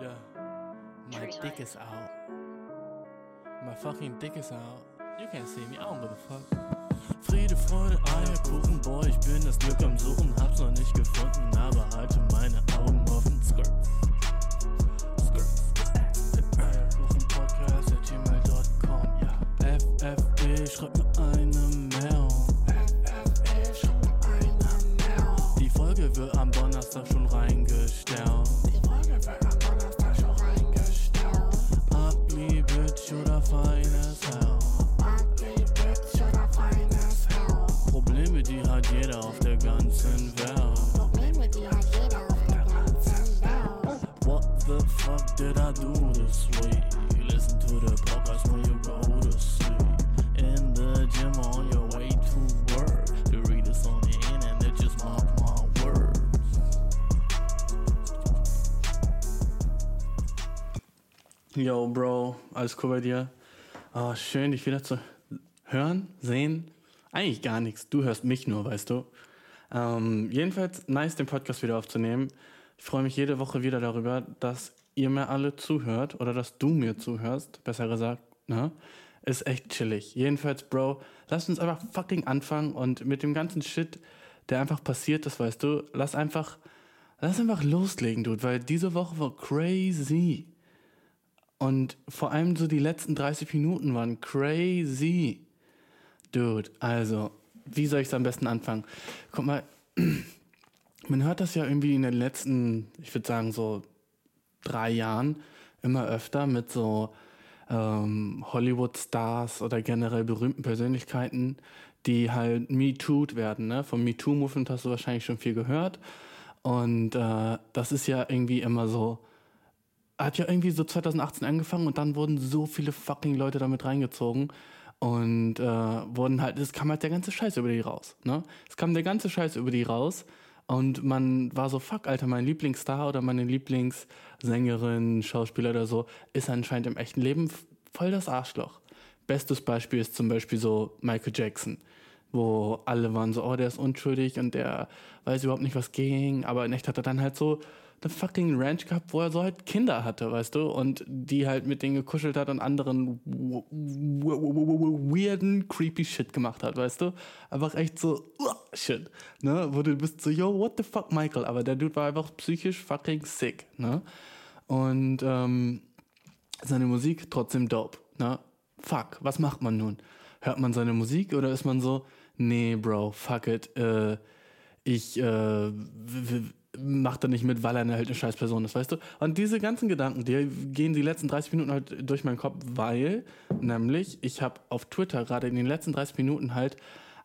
Yeah. My dick is out. My fucking dick is out. You can't see me, I don't give a fuck. Friede, Freude, Eierkuchen, boy, ich bin das Glück am Suchen, hab's noch nicht gefunden, aber halte meine Augen offen. Skirt. Yo, Bro, alles cool bei dir? Oh, schön, dich wieder zu hören, sehen. Eigentlich gar nichts. Du hörst mich nur, weißt du. Ähm, jedenfalls nice, den Podcast wieder aufzunehmen. Ich freue mich jede Woche wieder darüber, dass ihr mir alle zuhört oder dass du mir zuhörst, besser gesagt. Ne? Ist echt chillig. Jedenfalls, Bro, lass uns einfach fucking anfangen und mit dem ganzen Shit, der einfach passiert ist, weißt du, lass einfach, lass einfach loslegen, Dude, weil diese Woche war crazy. Und vor allem so die letzten 30 Minuten waren crazy. Dude, also, wie soll ich es am besten anfangen? Guck mal, man hört das ja irgendwie in den letzten, ich würde sagen, so drei Jahren immer öfter mit so ähm, Hollywood-Stars oder generell berühmten Persönlichkeiten, die halt MeToo'd werden. Ne? Vom MeToo-Movement hast du wahrscheinlich schon viel gehört. Und äh, das ist ja irgendwie immer so, hat ja irgendwie so 2018 angefangen und dann wurden so viele fucking Leute damit reingezogen und äh, wurden halt, es kam halt der ganze Scheiß über die raus, ne? Es kam der ganze Scheiß über die raus und man war so, fuck, Alter, mein Lieblingsstar oder meine Lieblingssängerin, Schauspieler oder so, ist anscheinend im echten Leben voll das Arschloch. Bestes Beispiel ist zum Beispiel so Michael Jackson, wo alle waren so, oh, der ist unschuldig und der weiß überhaupt nicht, was ging, aber in echt hat er dann halt so eine fucking Ranch gehabt, wo er so halt Kinder hatte, weißt du, und die halt mit denen gekuschelt hat und anderen weirden, creepy Shit gemacht hat, weißt du? Einfach echt so, uh, Shit, ne? Wo du bist so, yo, what the fuck, Michael? Aber der Dude war einfach psychisch fucking sick, ne? Und, ähm, seine Musik trotzdem dope, ne? Fuck, was macht man nun? Hört man seine Musik oder ist man so, nee, Bro, fuck it, äh, ich, äh, w- w- mach da nicht mit, weil er eine, halt eine scheiß Person ist, weißt du? Und diese ganzen Gedanken, die gehen die letzten 30 Minuten halt durch meinen Kopf, weil, nämlich, ich habe auf Twitter gerade in den letzten 30 Minuten halt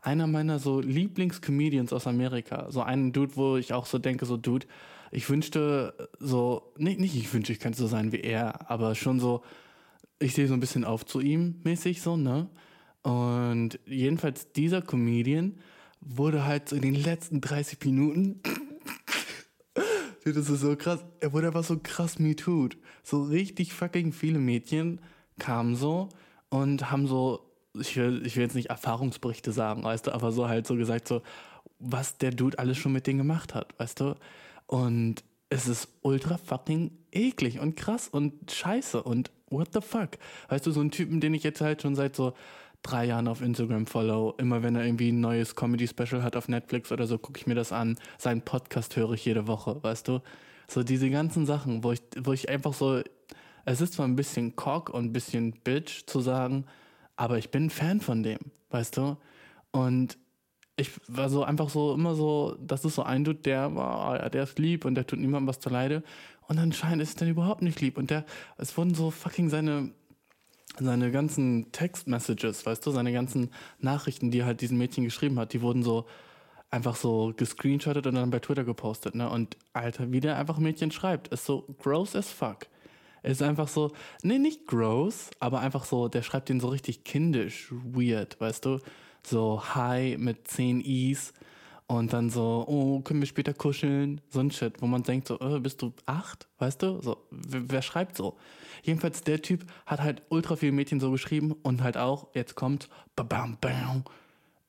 einer meiner so Lieblingscomedians aus Amerika, so einen Dude, wo ich auch so denke, so Dude, ich wünschte so, nicht, nicht ich wünschte, ich könnte so sein wie er, aber schon so, ich sehe so ein bisschen auf zu ihm mäßig so, ne? Und jedenfalls dieser Comedian wurde halt so in den letzten 30 Minuten das ist so krass. Er wurde einfach so krass MeToo'd. So richtig fucking viele Mädchen kamen so und haben so, ich will, ich will jetzt nicht Erfahrungsberichte sagen, weißt du, aber so halt so gesagt, so, was der Dude alles schon mit denen gemacht hat, weißt du? Und es ist ultra fucking eklig und krass und scheiße und what the fuck? Weißt du, so einen Typen, den ich jetzt halt schon seit so drei Jahren auf Instagram follow. Immer wenn er irgendwie ein neues Comedy-Special hat auf Netflix oder so, gucke ich mir das an. Seinen Podcast höre ich jede Woche, weißt du? So diese ganzen Sachen, wo ich, wo ich einfach so, es ist zwar ein bisschen Cock und ein bisschen Bitch zu sagen, aber ich bin Fan von dem, weißt du? Und ich war so einfach so immer so, das ist so ein Dude, der war, ja, der ist lieb und der tut niemandem was zuleide. Und anscheinend ist er dann überhaupt nicht lieb. Und der, es wurden so fucking seine, seine ganzen Text-Messages, weißt du, seine ganzen Nachrichten, die er halt diesen Mädchen geschrieben hat, die wurden so einfach so gescreenshottet und dann bei Twitter gepostet, ne? Und Alter, wie der einfach Mädchen schreibt, ist so gross as fuck. Ist einfach so, nee, nicht gross, aber einfach so, der schreibt den so richtig kindisch, weird, weißt du? So hi mit 10 Is und dann so, oh, können wir später kuscheln? So ein Shit, wo man denkt so, äh, bist du acht? Weißt du? So, wer, wer schreibt so? Jedenfalls, der Typ hat halt ultra viele Mädchen so geschrieben und halt auch, jetzt kommt, bam, bam,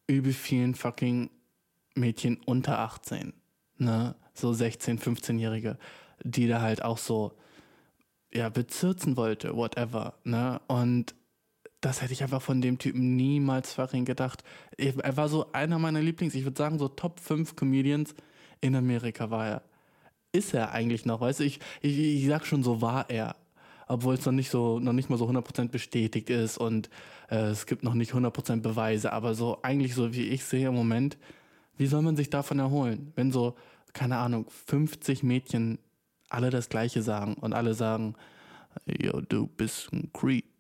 übel vielen fucking Mädchen unter 18, ne? So 16, 15-Jährige, die da halt auch so ja, bezirzen wollte, whatever, ne? Und das hätte ich einfach von dem Typen niemals fucking gedacht. Er war so einer meiner Lieblings, ich würde sagen, so Top 5 Comedians in Amerika war er. Ist er eigentlich noch, weißt du? Ich, ich, ich sag schon, so war er. Obwohl es noch nicht so, noch nicht mal so 100% bestätigt ist und äh, es gibt noch nicht 100% Beweise, aber so eigentlich so wie ich sehe im Moment, wie soll man sich davon erholen? Wenn so, keine Ahnung, 50 Mädchen alle das Gleiche sagen und alle sagen, yo, du bist ein Creep.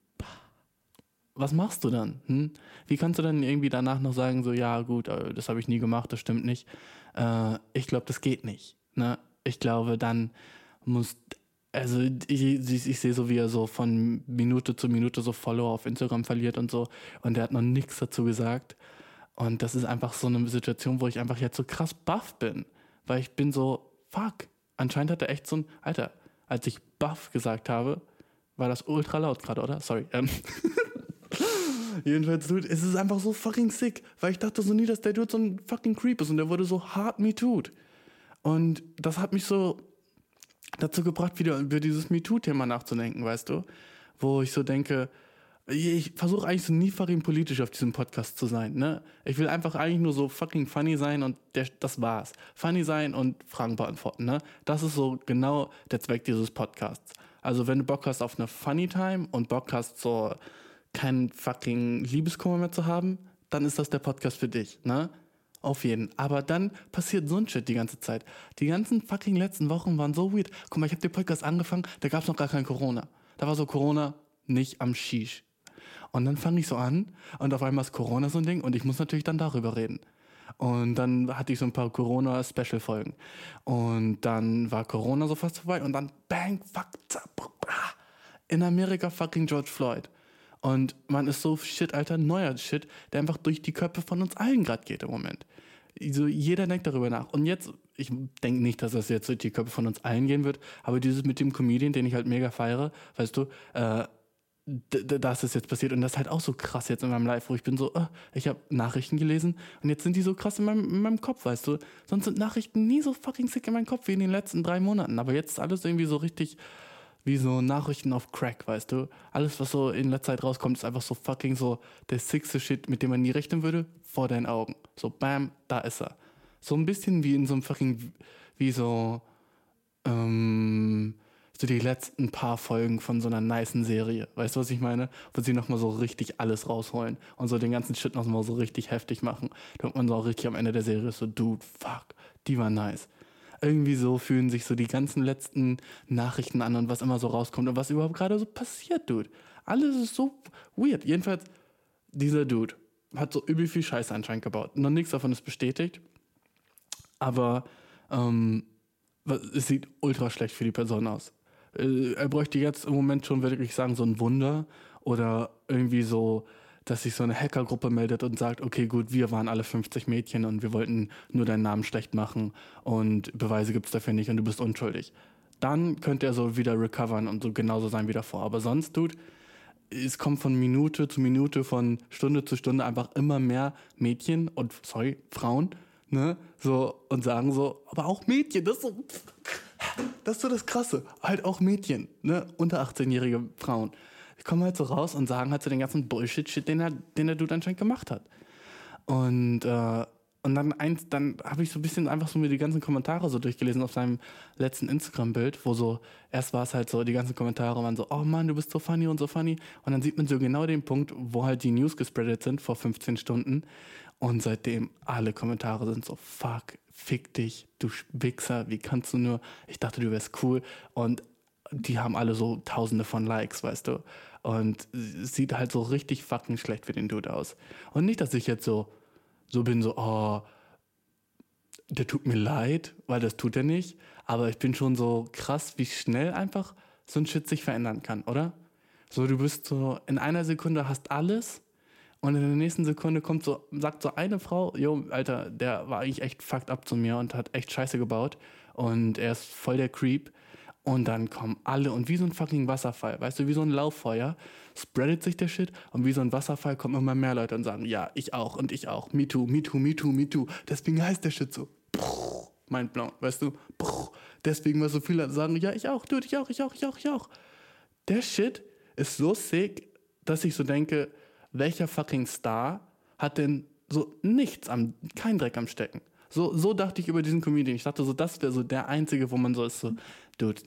Was machst du dann? Hm? Wie kannst du dann irgendwie danach noch sagen, so, ja, gut, äh, das habe ich nie gemacht, das stimmt nicht. Äh, ich glaube, das geht nicht. Ne? Ich glaube, dann muss, also ich, ich, ich sehe so, wie er so von Minute zu Minute so Follower auf Instagram verliert und so. Und er hat noch nichts dazu gesagt. Und das ist einfach so eine Situation, wo ich einfach jetzt so krass baff bin. Weil ich bin so, fuck. Anscheinend hat er echt so ein, Alter, als ich baff gesagt habe, war das ultra laut gerade, oder? Sorry. Ähm. Jedenfalls, Dude, es ist einfach so fucking sick, weil ich dachte so nie, dass der Dude so ein fucking Creep ist und der wurde so hart me. Und das hat mich so dazu gebracht, wieder über dieses MeToo-Thema nachzudenken, weißt du? Wo ich so denke, ich versuche eigentlich so nie fucking politisch auf diesem Podcast zu sein, ne? Ich will einfach eigentlich nur so fucking funny sein und der, das war's. Funny sein und Fragen beantworten, ne? Das ist so genau der Zweck dieses Podcasts. Also wenn du Bock hast auf eine Funny Time und Bock hast, so keinen fucking Liebeskummer mehr zu haben, dann ist das der Podcast für dich, ne? Auf jeden. Aber dann passiert so ein Shit die ganze Zeit. Die ganzen fucking letzten Wochen waren so weird. Guck mal, ich habe den Podcast angefangen, da gab es noch gar kein Corona. Da war so Corona nicht am Shish. Und dann fange ich so an und auf einmal ist Corona so ein Ding und ich muss natürlich dann darüber reden. Und dann hatte ich so ein paar Corona-Special-Folgen. Und dann war Corona so fast vorbei und dann bang, fuck, zap, in Amerika fucking George Floyd. Und man ist so shit, Alter, neuer Shit, der einfach durch die Köpfe von uns allen gerade geht im Moment. So, jeder denkt darüber nach. Und jetzt, ich denke nicht, dass das jetzt durch die Köpfe von uns allen gehen wird, aber dieses mit dem Comedian, den ich halt mega feiere, weißt du, äh, das ist jetzt passiert und das ist halt auch so krass jetzt in meinem Live, wo ich bin so, äh, ich habe Nachrichten gelesen und jetzt sind die so krass in meinem, in meinem Kopf, weißt du. Sonst sind Nachrichten nie so fucking sick in meinem Kopf wie in den letzten drei Monaten, aber jetzt ist alles irgendwie so richtig wie so Nachrichten auf Crack, weißt du. Alles, was so in letzter Zeit rauskommt, ist einfach so fucking so der sickste Shit, mit dem man nie rechnen würde, vor deinen Augen. So bam, da ist er. So ein bisschen wie in so einem fucking, wie so, ähm, so die letzten paar Folgen von so einer nicen Serie. Weißt du, was ich meine? Wo sie nochmal so richtig alles rausholen und so den ganzen Shit nochmal so richtig heftig machen. Damit man so auch richtig am Ende der Serie so, dude, fuck, die war nice. Irgendwie so fühlen sich so die ganzen letzten Nachrichten an und was immer so rauskommt und was überhaupt gerade so passiert, dude. Alles ist so weird. Jedenfalls, dieser Dude hat so übel viel Scheiße anscheinend gebaut. Noch nichts davon ist bestätigt. Aber ähm, es sieht ultra schlecht für die Person aus. Äh, er bräuchte jetzt im Moment schon wirklich sagen, so ein Wunder oder irgendwie so, dass sich so eine Hackergruppe meldet und sagt, okay, gut, wir waren alle 50 Mädchen und wir wollten nur deinen Namen schlecht machen und Beweise gibt es dafür nicht und du bist unschuldig. Dann könnte er so wieder recovern und so genauso sein wie davor. Aber sonst, Dude, es kommt von Minute zu Minute, von Stunde zu Stunde einfach immer mehr Mädchen und, sorry, Frauen, ne, so, und sagen so, aber auch Mädchen, das ist so, das ist so das Krasse, halt auch Mädchen, ne, unter 18-jährige Frauen. Kommen halt so raus und sagen halt so den ganzen Bullshit-Shit, den er, den der Dude anscheinend gemacht hat. Und, äh, und dann eins, dann habe ich so ein bisschen einfach so mir die ganzen Kommentare so durchgelesen auf seinem letzten Instagram-Bild, wo so, erst war es halt so, die ganzen Kommentare waren so, oh Mann, du bist so funny und so funny. Und dann sieht man so genau den Punkt, wo halt die News gespreadet sind vor 15 Stunden. Und seitdem alle Kommentare sind so, fuck, fick dich, du Wichser, wie kannst du nur, ich dachte, du wärst cool. Und die haben alle so tausende von Likes, weißt du. Und sieht halt so richtig fucking schlecht für den Dude aus. Und nicht, dass ich jetzt so, so bin, so, oh, der tut mir leid, weil das tut er nicht. Aber ich bin schon so krass, wie schnell einfach so ein Shit sich verändern kann, oder? So, du bist so, in einer Sekunde hast alles und in der nächsten Sekunde kommt so, sagt so eine Frau, jo, Alter, der war eigentlich echt fucked up zu mir und hat echt Scheiße gebaut und er ist voll der Creep. Und dann kommen alle und wie so ein fucking Wasserfall, weißt du, wie so ein Lauffeuer, spreadet sich der Shit und wie so ein Wasserfall kommen immer mehr Leute und sagen, ja, ich auch und ich auch, me too, me too, me too, me too. Deswegen heißt der Shit so, mein Blau, weißt du, deswegen, weil so viele sagen, ja, ich auch, du, ich auch, ich auch, ich auch, ich auch. der Shit ist so sick, dass ich so denke, welcher fucking Star hat denn so nichts am, kein Dreck am Stecken? So, so dachte ich über diesen Comedian. Ich dachte so, das wäre so der einzige, wo man so ist, so, dude,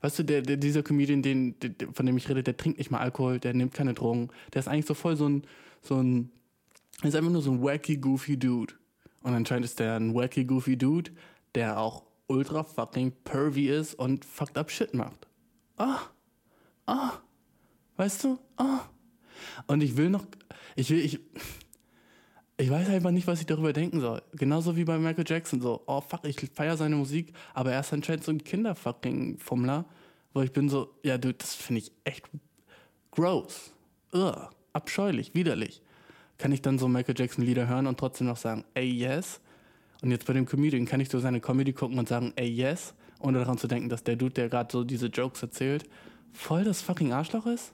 weißt du, der, der, dieser Comedian, den, der, von dem ich rede, der trinkt nicht mal Alkohol, der nimmt keine Drogen, der ist eigentlich so voll so ein, so ein, ist einfach nur so ein wacky, goofy Dude. Und anscheinend ist der ein wacky, goofy Dude, der auch ultra fucking pervy ist und fucked up shit macht. Ah, ah, weißt du, ah. Und ich will noch, ich will, ich, ich weiß einfach nicht, was ich darüber denken soll. Genauso wie bei Michael Jackson so, oh fuck, ich feiere seine Musik, aber er ist anscheinend so ein Kinderfucking-Fummler, wo ich bin so, ja du, das finde ich echt gross, Ugh, abscheulich, widerlich. Kann ich dann so Michael Jackson Lieder hören und trotzdem noch sagen, ey yes? Und jetzt bei dem Comedian kann ich so seine Comedy gucken und sagen, ey yes? Ohne daran zu denken, dass der Dude, der gerade so diese Jokes erzählt, voll das fucking Arschloch ist?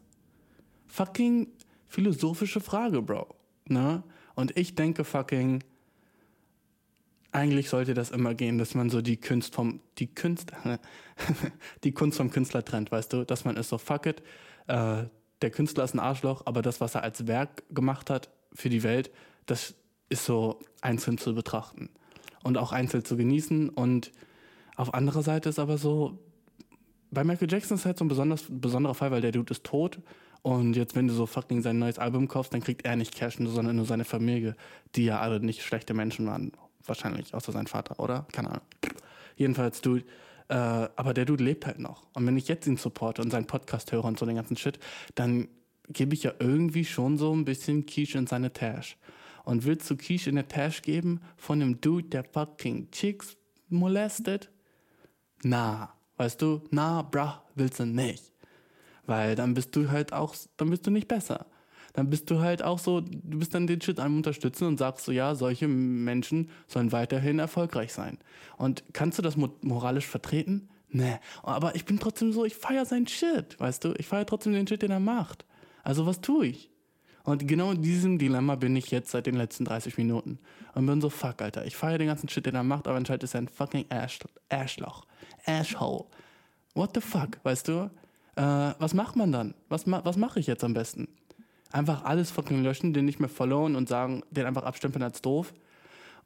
Fucking philosophische Frage, Bro. Ne? Und ich denke fucking, eigentlich sollte das immer gehen, dass man so die Kunst vom, die Kunst, die Kunst vom Künstler trennt, weißt du? Dass man ist so, fuck it, äh, der Künstler ist ein Arschloch, aber das, was er als Werk gemacht hat für die Welt, das ist so einzeln zu betrachten und auch einzeln zu genießen. Und auf anderer Seite ist aber so, bei Michael Jackson ist halt so ein besonders, besonderer Fall, weil der Dude ist tot. Und jetzt, wenn du so fucking sein neues Album kaufst, dann kriegt er nicht Cash, sondern nur seine Familie, die ja alle nicht schlechte Menschen waren. Wahrscheinlich, außer sein Vater, oder? Keine Ahnung. Jedenfalls, Dude. Äh, aber der Dude lebt halt noch. Und wenn ich jetzt ihn supporte und seinen Podcast höre und so den ganzen Shit, dann gebe ich ja irgendwie schon so ein bisschen Quiche in seine Tash. Und willst du Quiche in der Tash geben von einem Dude, der fucking Chicks molestet? Na, weißt du, na, brah, willst du nicht. Weil dann bist du halt auch, dann bist du nicht besser. Dann bist du halt auch so, du bist dann den Shit am Unterstützen und sagst so, ja, solche Menschen sollen weiterhin erfolgreich sein. Und kannst du das mo moralisch vertreten? Nee. Aber ich bin trotzdem so, ich feiere seinen Shit, weißt du? Ich feiere trotzdem den Shit, den er macht. Also was tue ich? Und genau in diesem Dilemma bin ich jetzt seit den letzten 30 Minuten. Und bin so, fuck, Alter, ich feiere den ganzen Shit, den er macht, aber anscheinend ist er ein fucking Ash Arschloch. Ashhole. What the fuck, weißt du? Äh, was macht man dann? Was, was mache ich jetzt am besten? Einfach alles fucking löschen, den nicht mehr followen und sagen, den einfach abstempeln als doof.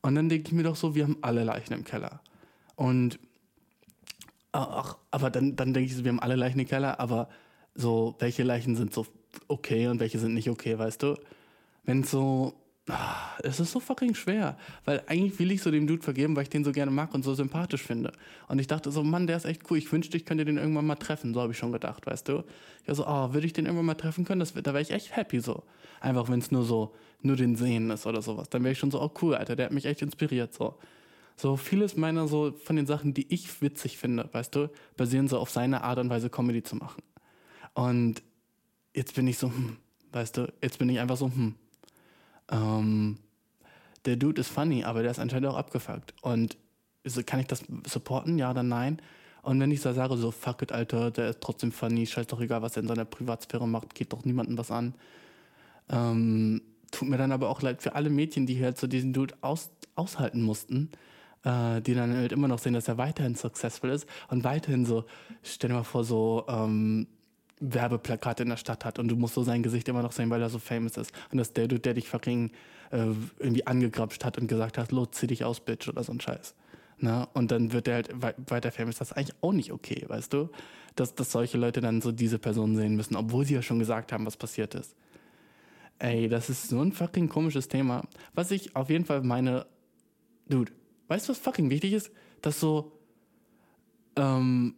Und dann denke ich mir doch so, wir haben alle Leichen im Keller. Und ach, aber dann, dann denke ich so, wir haben alle Leichen im Keller, aber so, welche Leichen sind so okay und welche sind nicht okay, weißt du? Wenn so, ah, es ist so fucking schwer, weil eigentlich will ich so dem Dude vergeben, weil ich den so gerne mag und so sympathisch finde. Und ich dachte so, Mann, der ist echt cool, ich wünschte, ich könnte den irgendwann mal treffen, so habe ich schon gedacht, weißt du? Ich war so, oh, würde ich den irgendwann mal treffen können, das, da wäre ich echt happy so. Einfach, wenn es nur so, nur den Sehen ist oder sowas, dann wäre ich schon so, oh cool, Alter, der hat mich echt inspiriert, so. So vieles meiner so von den Sachen, die ich witzig finde, weißt du, basieren so auf seine Art und Weise Comedy zu machen. Und jetzt bin ich so, hm, weißt du, jetzt bin ich einfach so, hm. Ähm, der Dude ist funny, aber der ist anscheinend auch abgefuckt. Und kann ich das supporten? Ja oder nein? Und wenn ich so sage, so, fuck it, Alter, der ist trotzdem funny, scheiß doch egal, was er in seiner Privatsphäre macht, geht doch niemandem was an. Ähm, tut mir dann aber auch leid für alle Mädchen, die halt so diesen Dude aus, aushalten mussten, äh, die dann halt immer noch sehen, dass er weiterhin successful ist und weiterhin so, stell dir mal vor, so ähm, Werbeplakate in der Stadt hat und du musst so sein Gesicht immer noch sehen, weil er so famous ist. Und dass der Dude, der dich fucking äh, irgendwie angegrapscht hat und gesagt hat, los, zieh dich aus, Bitch, oder so ein Scheiß. Ne? Und dann wird der halt wei- weiter famous. Das ist eigentlich auch nicht okay, weißt du? Dass, dass solche Leute dann so diese Person sehen müssen, obwohl sie ja schon gesagt haben, was passiert ist. Ey, das ist so ein fucking komisches Thema. Was ich auf jeden Fall meine, Dude, weißt du, was fucking wichtig ist? Dass so ähm,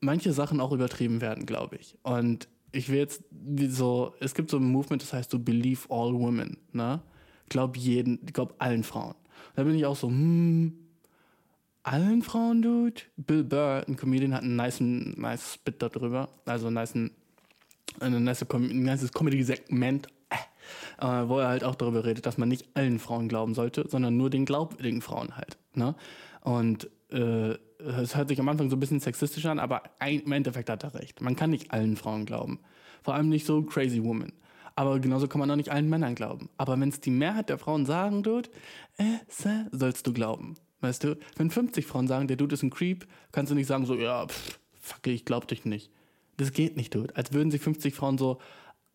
manche Sachen auch übertrieben werden, glaube ich. Und ich will jetzt so, es gibt so ein Movement, das heißt so Believe All Women, ne? Glaub jeden, glaub allen Frauen. Da bin ich auch so, hm, allen Frauen, Dude? Bill Burr, ein Comedian, hat einen nice, nice Spit darüber, also einen nice, ein nice, ein nices Comedy-Segment, äh, wo er halt auch darüber redet, dass man nicht allen Frauen glauben sollte, sondern nur den glaubwürdigen Frauen halt. Ne? Und äh, es hört sich am Anfang so ein bisschen sexistisch an, aber im Endeffekt hat er recht. Man kann nicht allen Frauen glauben. Vor allem nicht so crazy women. Aber genauso kann man auch nicht allen Männern glauben. Aber wenn es die Mehrheit der Frauen sagen, Dude, äh, se, sollst du glauben. Weißt du, wenn 50 Frauen sagen, der Dude ist ein Creep, kannst du nicht sagen so, ja, pff, fuck, ich glaub dich nicht. Das geht nicht, Dude. Als würden sich 50 Frauen so,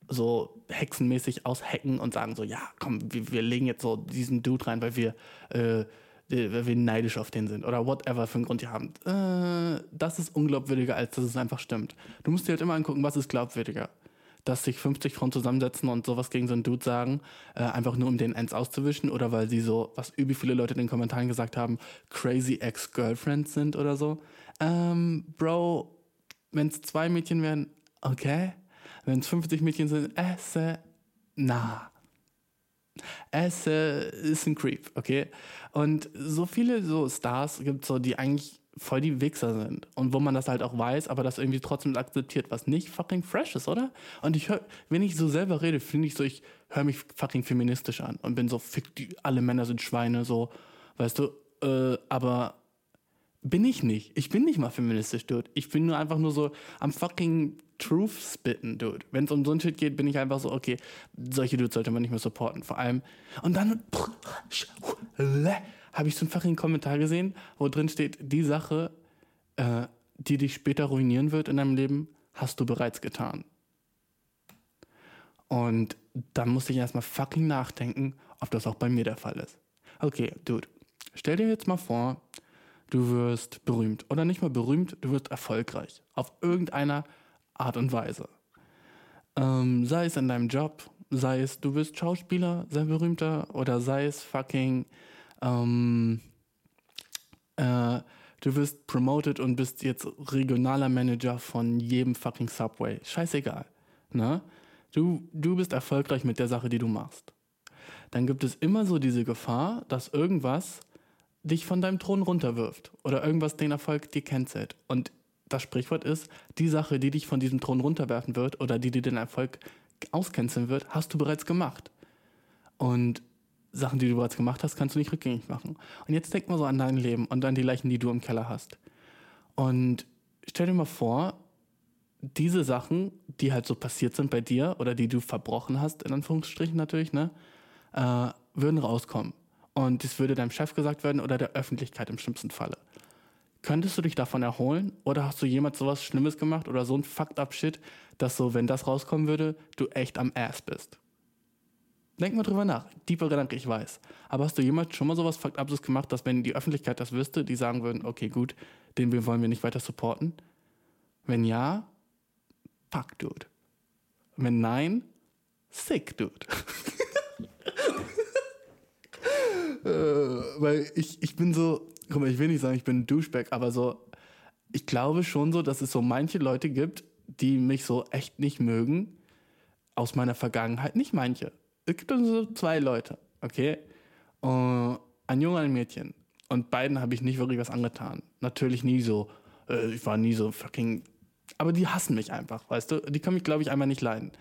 so hexenmäßig aushacken und sagen so, ja, komm, wir, wir legen jetzt so diesen Dude rein, weil wir, äh, weil wir neidisch auf den sind oder whatever für einen Grund die haben. Äh, das ist unglaubwürdiger, als dass es einfach stimmt. Du musst dir halt immer angucken, was ist glaubwürdiger. Dass sich 50 Frauen zusammensetzen und sowas gegen so einen Dude sagen, äh, einfach nur um den Ends auszuwischen oder weil sie so, was übel viele Leute in den Kommentaren gesagt haben, crazy Ex-Girlfriends sind oder so. Ähm, Bro, wenn es zwei Mädchen wären, okay. Wenn es 50 Mädchen sind, esse, na. Es äh, ist ein Creep, okay? Und so viele so Stars gibt es so, die eigentlich voll die Wichser sind. Und wo man das halt auch weiß, aber das irgendwie trotzdem akzeptiert, was nicht fucking fresh ist, oder? Und ich höre, wenn ich so selber rede, finde ich so, ich höre mich fucking feministisch an und bin so, fick, die, alle Männer sind Schweine, so, weißt du? Äh, aber bin ich nicht. Ich bin nicht mal feministisch, Dude. Ich bin nur einfach nur so am fucking Truth spitten, Dude. Wenn es um so ein Shit geht, bin ich einfach so, okay, solche Dudes sollte man nicht mehr supporten. Vor allem. Und dann habe ich so einen fucking Kommentar gesehen, wo drin steht, die Sache, äh, die dich später ruinieren wird in deinem Leben, hast du bereits getan. Und dann musste ich erstmal fucking nachdenken, ob das auch bei mir der Fall ist. Okay, Dude, stell dir jetzt mal vor, du wirst berühmt. Oder nicht mal berühmt, du wirst erfolgreich. Auf irgendeiner Art und Weise. Ähm, sei es in deinem Job, sei es du bist Schauspieler, sehr berühmter, oder sei es fucking, ähm, äh, du wirst promoted und bist jetzt regionaler Manager von jedem fucking Subway. Scheißegal. Ne? Du, du bist erfolgreich mit der Sache, die du machst. Dann gibt es immer so diese Gefahr, dass irgendwas dich von deinem Thron runterwirft oder irgendwas den Erfolg dir cancelt. Und das Sprichwort ist, die Sache, die dich von diesem Thron runterwerfen wird oder die dir den Erfolg auscanceln wird, hast du bereits gemacht. Und Sachen, die du bereits gemacht hast, kannst du nicht rückgängig machen. Und jetzt denk mal so an dein Leben und an die Leichen, die du im Keller hast. Und stell dir mal vor, diese Sachen, die halt so passiert sind bei dir oder die du verbrochen hast, in Anführungsstrichen natürlich, ne, äh, würden rauskommen. Und es würde deinem Chef gesagt werden oder der Öffentlichkeit im schlimmsten Falle. Könntest du dich davon erholen oder hast du jemals sowas Schlimmes gemacht oder so ein fucked up Shit, dass so, wenn das rauskommen würde, du echt am Ass bist? Denk mal drüber nach. Deeper Gedanke, ich weiß. Aber hast du jemals schon mal sowas fucked upes gemacht, dass wenn die Öffentlichkeit das wüsste, die sagen würden, okay, gut, den wollen wir nicht weiter supporten? Wenn ja, fuck, dude. Wenn nein, sick, dude. äh, weil ich, ich bin so, guck mal, ich will nicht sagen, ich bin ein Douchebag, aber so, ich glaube schon so, dass es so manche Leute gibt, die mich so echt nicht mögen, aus meiner Vergangenheit. Nicht manche. Es gibt so zwei Leute, okay? Uh, ein Junge und ein Mädchen. Und beiden habe ich nicht wirklich was angetan. Natürlich nie so, äh, ich war nie so fucking. Aber die hassen mich einfach, weißt du? Die können mich, glaube ich, einmal nicht leiden.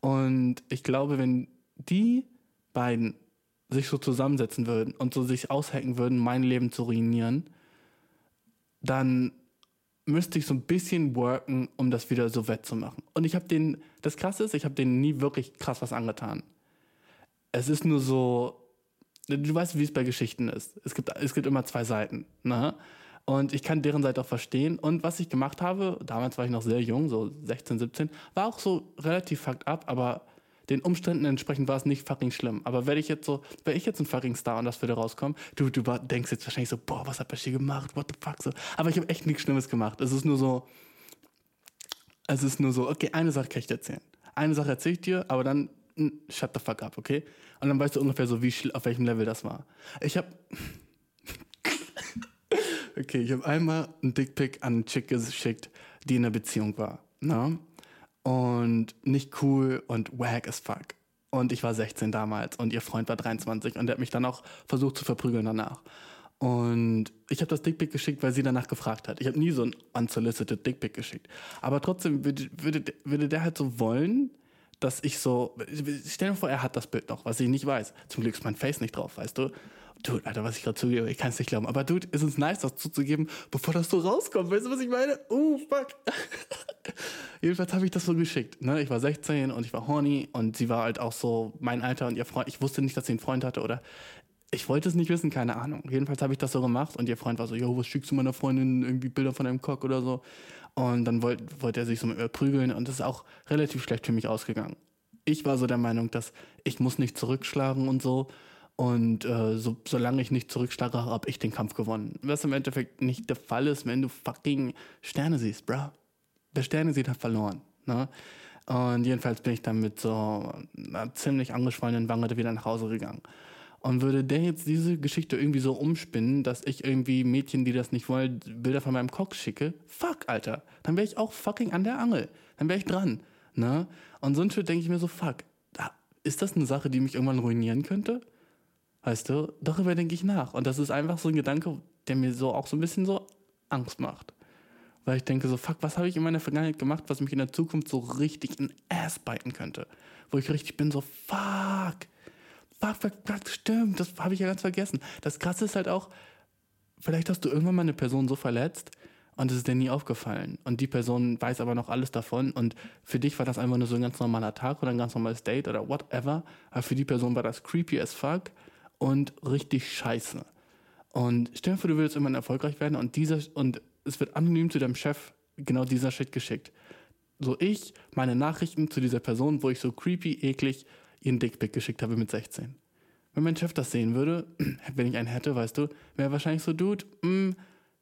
Und ich glaube, wenn die beiden sich so zusammensetzen würden und so sich aushacken würden, mein Leben zu ruinieren, dann müsste ich so ein bisschen worken, um das wieder so wettzumachen. Und ich habe den, das Krasse ist, ich habe denen nie wirklich krass was angetan. Es ist nur so, du weißt, wie es bei Geschichten ist. Es gibt, es gibt immer zwei Seiten. Ne? Und ich kann deren Seite auch verstehen. Und was ich gemacht habe, damals war ich noch sehr jung, so 16, 17, war auch so relativ fucked up, aber den Umständen entsprechend war es nicht fucking schlimm. Aber werde ich jetzt so, wäre ich jetzt ein fucking Star und das würde rauskommen, du, du denkst jetzt wahrscheinlich so, boah, was hat Bashir gemacht? What the fuck? So. Aber ich habe echt nichts Schlimmes gemacht. Es ist nur so, es ist nur so, okay, eine Sache kann ich dir erzählen. Eine Sache erzähle ich dir, aber dann mm, shut the fuck up, okay? Und dann weißt du ungefähr so, wie auf welchem Level das war. Ich habe Okay, ich habe einmal einen Dickpick an einen Chick geschickt, die in einer Beziehung war. Ne? Und nicht cool und wack as fuck. Und ich war 16 damals und ihr Freund war 23 und der hat mich dann auch versucht zu verprügeln danach. Und ich habe das Dickpick geschickt, weil sie danach gefragt hat. Ich habe nie so ein unsolicited Dickpick geschickt. Aber trotzdem würde, würde, würde der halt so wollen, dass ich so. Stell dir vor, er hat das Bild noch, was ich nicht weiß. Zum Glück ist mein Face nicht drauf, weißt du? Dude, Alter, was ich gerade zugebe, ich kann es nicht glauben. Aber Dude, ist es nice, das zuzugeben, bevor das so rauskommt. Weißt du, was ich meine? Oh, fuck. Jedenfalls habe ich das so geschickt. Ne? Ich war 16 und ich war horny und sie war halt auch so mein Alter und ihr Freund. Ich wusste nicht, dass sie einen Freund hatte oder ich wollte es nicht wissen, keine Ahnung. Jedenfalls habe ich das so gemacht und ihr Freund war so, yo, was schickst du meiner Freundin irgendwie Bilder von einem Cock oder so? Und dann wollte wollt er sich so mit mir und das ist auch relativ schlecht für mich ausgegangen. Ich war so der Meinung, dass ich muss nicht zurückschlagen und so. Und äh, so, solange ich nicht zurückschlage, habe ich den Kampf gewonnen. Was im Endeffekt nicht der Fall ist, wenn du fucking Sterne siehst, bro. Wer Sterne sieht, hat verloren. Ne? Und jedenfalls bin ich dann mit so einer ziemlich angeschwollenen Wange wieder nach Hause gegangen. Und würde der jetzt diese Geschichte irgendwie so umspinnen, dass ich irgendwie Mädchen, die das nicht wollen, Bilder von meinem Cock schicke, fuck, Alter. Dann wäre ich auch fucking an der Angel. Dann wäre ich dran. Ne? Und so ein Shit denke ich mir so, fuck, ist das eine Sache, die mich irgendwann ruinieren könnte? Weißt du, darüber denke ich nach. Und das ist einfach so ein Gedanke, der mir so auch so ein bisschen so Angst macht. Weil ich denke so, fuck, was habe ich in meiner Vergangenheit gemacht, was mich in der Zukunft so richtig in Ass biten könnte? Wo ich richtig bin so, fuck, fuck, fuck, fuck, stimmt, das habe ich ja ganz vergessen. Das Krasse ist halt auch, vielleicht hast du irgendwann mal eine Person so verletzt und es ist dir nie aufgefallen. Und die Person weiß aber noch alles davon und für dich war das einfach nur so ein ganz normaler Tag oder ein ganz normales Date oder whatever. Aber für die Person war das creepy as fuck und richtig scheiße. Und stell dir vor, du willst irgendwann erfolgreich werden und dieser und es wird anonym zu deinem Chef genau dieser Shit geschickt. So ich, meine Nachrichten zu dieser Person, wo ich so creepy, eklig ihren Dickpick geschickt habe mit 16. Wenn mein Chef das sehen würde, wenn ich einen hätte, weißt du, wäre wahrscheinlich so, Dude, mh,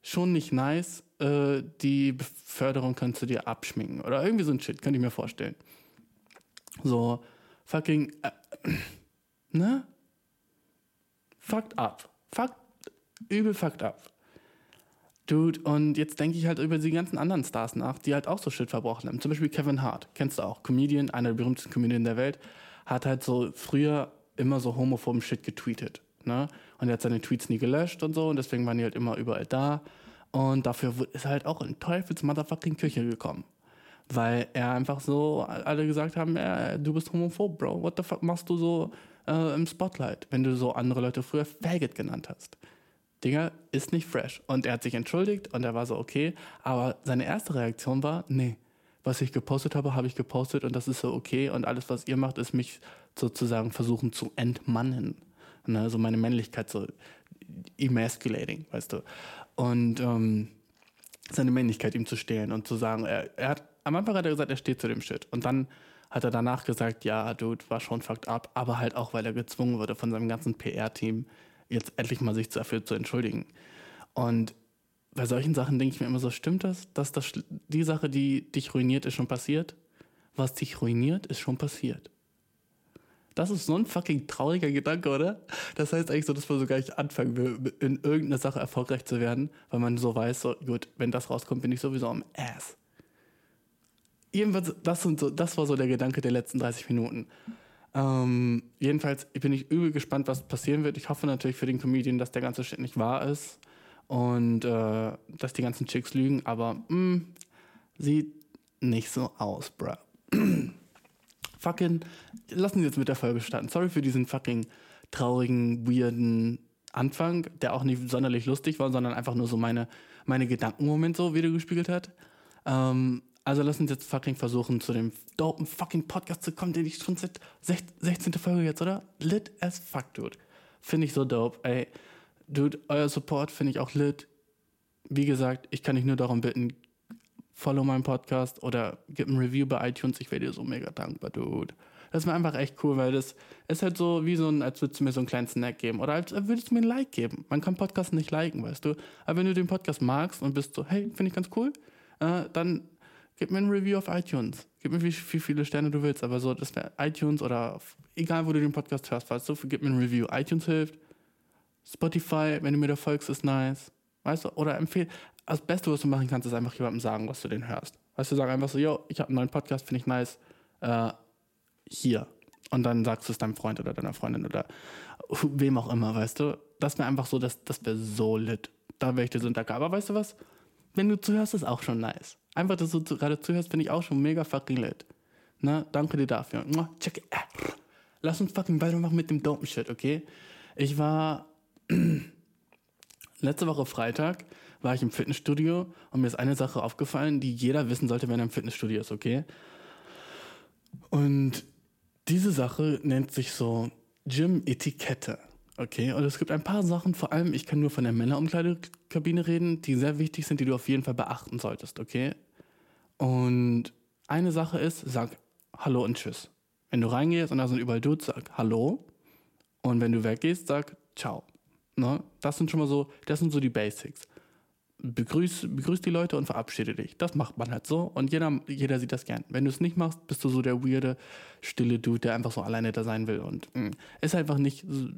schon nicht nice, äh, die Beförderung kannst du dir abschminken. Oder irgendwie so ein Shit, könnte ich mir vorstellen. So, fucking, äh, ne? Fucked up. Fucked, übel fucked up. Dude, und jetzt denke ich halt über die ganzen anderen Stars nach, die halt auch so Shit verbrochen haben. Zum Beispiel Kevin Hart, kennst du auch, Comedian, einer der berühmtesten Comedian der Welt, hat halt so früher immer so homophoben Shit getweetet. Ne? Und er hat seine Tweets nie gelöscht und so, und deswegen waren die halt immer überall da. Und dafür ist er halt auch in Teufels Motherfucking Küche gekommen. Weil er einfach so, alle gesagt haben, äh, du bist homophob, Bro. What the fuck machst du so äh, im Spotlight, wenn du so andere Leute früher Faggot genannt hast? Digga, ist nicht fresh. Und er hat sich entschuldigt und er war so, okay. Aber seine erste Reaktion war, nee, was ich gepostet habe, habe ich gepostet und das ist so okay. Und alles, was ihr macht, ist mich sozusagen versuchen zu entmannen. Ne? So meine Männlichkeit so emasculating, weißt du. Und ähm, seine Männlichkeit ihm zu stehlen und zu sagen, er, er hat, am Anfang hat er gesagt, er steht zu dem Shit. Und dann hat er danach gesagt, ja, Dude, war schon fucked up, aber halt auch, weil er gezwungen wurde von seinem ganzen PR-Team, jetzt endlich mal sich dafür zu entschuldigen. Und bei solchen Sachen denke ich mir immer so, stimmt das, dass das die Sache, die dich ruiniert, ist schon passiert? Was dich ruiniert, ist schon passiert. Das ist so ein fucking trauriger Gedanke, oder? Das heißt eigentlich so, dass man so gar nicht anfangen will, in irgendeiner Sache erfolgreich zu werden, weil man so weiß, so, gut, wenn das rauskommt, bin ich sowieso am Ass. Jedenfalls, das, sind so, das war so der Gedanke der letzten 30 Minuten. Ähm, jedenfalls bin ich übel gespannt, was passieren wird. Ich hoffe natürlich für den Comedian, dass der ganze Shit nicht wahr ist und äh, dass die ganzen Chicks lügen, aber mh, sieht nicht so aus, bruh. fucking, lassen Sie jetzt mit der Folge starten. Sorry für diesen fucking traurigen, weirden Anfang, der auch nicht sonderlich lustig war, sondern einfach nur so meine, meine Gedankenmoment so wieder gespiegelt hat. Ähm, also lass uns jetzt fucking versuchen, zu dem dopen fucking Podcast zu kommen, den ich schon seit sech- 16. Folge jetzt, oder? Lit as fuck, dude. Finde ich so dope, ey. Dude, euer Support finde ich auch lit. Wie gesagt, ich kann dich nur darum bitten, follow meinen Podcast oder gib ein Review bei iTunes. Ich wäre dir so mega dankbar, dude. Das ist mir einfach echt cool, weil das ist halt so wie so ein, als würdest du mir so einen kleinen Snack geben oder als würdest du mir ein Like geben. Man kann Podcasts nicht liken, weißt du. Aber wenn du den Podcast magst und bist so, hey, finde ich ganz cool, äh, dann gib mir ein Review auf iTunes. Gib mir wie, wie viele Sterne du willst, aber so, das wäre iTunes oder egal wo du den Podcast hörst, weißt du, gib mir ein Review. iTunes hilft. Spotify, wenn du mir da folgst, ist nice. Weißt du, oder empfehl. Das Beste, was du machen kannst, ist einfach jemandem sagen, was du den hörst. Weißt du, sag einfach so, yo, ich habe einen neuen Podcast, finde ich nice. Äh, hier. Und dann sagst du es deinem Freund oder deiner Freundin oder wem auch immer, weißt du. Das wäre einfach so, das, das wäre so lit. Da wäre ich dir so dankbar. Aber weißt du was? Wenn du zuhörst, ist auch schon nice. Einfach, dass du gerade zuhörst, finde ich auch schon mega fucking lit. Na, danke dir dafür. Lass uns fucking weitermachen mit dem dopen Shit, okay? Ich war letzte Woche Freitag war ich im Fitnessstudio und mir ist eine Sache aufgefallen, die jeder wissen sollte, wenn er im Fitnessstudio ist, okay? Und diese Sache nennt sich so Gym-Etikette. Okay, und es gibt ein paar Sachen, vor allem, ich kann nur von der Männerumkleidekabine reden, die sehr wichtig sind, die du auf jeden Fall beachten solltest, okay? Und eine Sache ist, sag Hallo und Tschüss. Wenn du reingehst und da sind überall Dudes, sag Hallo. Und wenn du weggehst, sag Ciao. Ne? Das sind schon mal so, das sind so die Basics. Begrüß, begrüß die Leute und verabschiede dich. Das macht man halt so und jeder, jeder sieht das gern. Wenn du es nicht machst, bist du so der weirde, stille Dude, der einfach so alleine da sein will und mh, ist einfach nicht, so,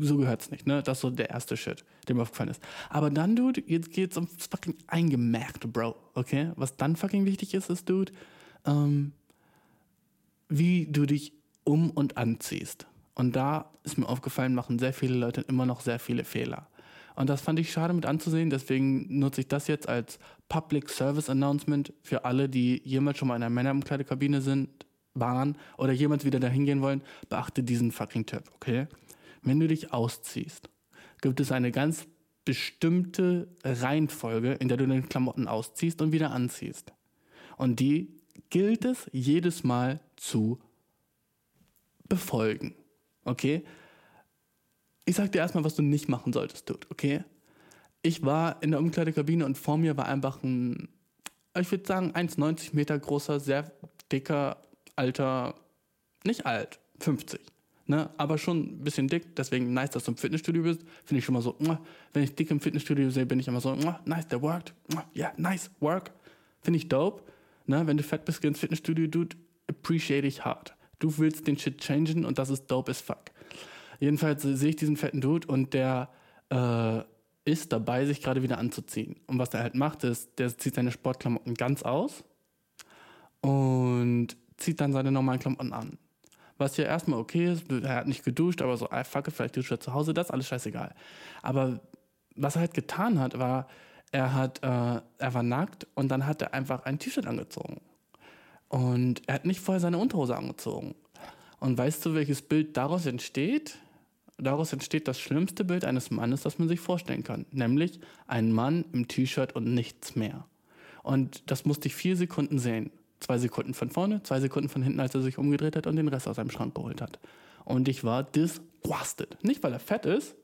so gehört's nicht, ne? Das ist so der erste Shit, der mir aufgefallen ist. Aber dann, Dude, jetzt geht's ums fucking Eingemerkte, Bro, okay? Was dann fucking wichtig ist, ist, Dude, ähm, wie du dich um und anziehst. Und da ist mir aufgefallen, machen sehr viele Leute immer noch sehr viele Fehler. Und das fand ich schade mit anzusehen, deswegen nutze ich das jetzt als Public Service Announcement für alle, die jemals schon mal in einer Männerumkleidekabine sind, waren oder jemals wieder dahin gehen wollen. Beachte diesen fucking Tipp, okay? Wenn du dich ausziehst, gibt es eine ganz bestimmte Reihenfolge, in der du deine Klamotten ausziehst und wieder anziehst. Und die gilt es jedes Mal zu befolgen. Okay? Ich sag dir erstmal, was du nicht machen solltest, Dude, okay? Ich war in der Umkleidekabine und vor mir war einfach ein, ich würde sagen, 1,90 Meter großer, sehr dicker, alter, nicht alt, 50. Ne? Aber schon ein bisschen dick, deswegen nice, dass du im Fitnessstudio bist. Finde ich schon mal so, wenn ich dick im Fitnessstudio sehe, bin ich immer so, nice, der worked. Ja, yeah, nice, work. Finde ich dope. Ne? Wenn du fett bist, geh ins Fitnessstudio, dude, appreciate ich hart. Du willst den Shit changen und das ist dope as fuck. Jedenfalls sehe ich diesen fetten Dude und der äh, ist dabei, sich gerade wieder anzuziehen. Und was er halt macht, ist, der zieht seine Sportklamotten ganz aus und zieht dann seine normalen Klamotten an. Was ja erstmal okay ist, er hat nicht geduscht, aber so, ah, fuck vielleicht duscht er zu Hause, das ist alles scheißegal. Aber was er halt getan hat, war, er hat, äh, er war nackt und dann hat er einfach ein T-Shirt angezogen. Und er hat nicht vorher seine Unterhose angezogen. Und weißt du, welches Bild daraus entsteht? Daraus entsteht das schlimmste Bild eines Mannes, das man sich vorstellen kann. Nämlich ein Mann im T-Shirt und nichts mehr. Und das musste ich vier Sekunden sehen. Zwei Sekunden von vorne, zwei Sekunden von hinten, als er sich umgedreht hat und den Rest aus seinem Schrank geholt hat. Und ich war disgusted. Nicht, weil er fett ist,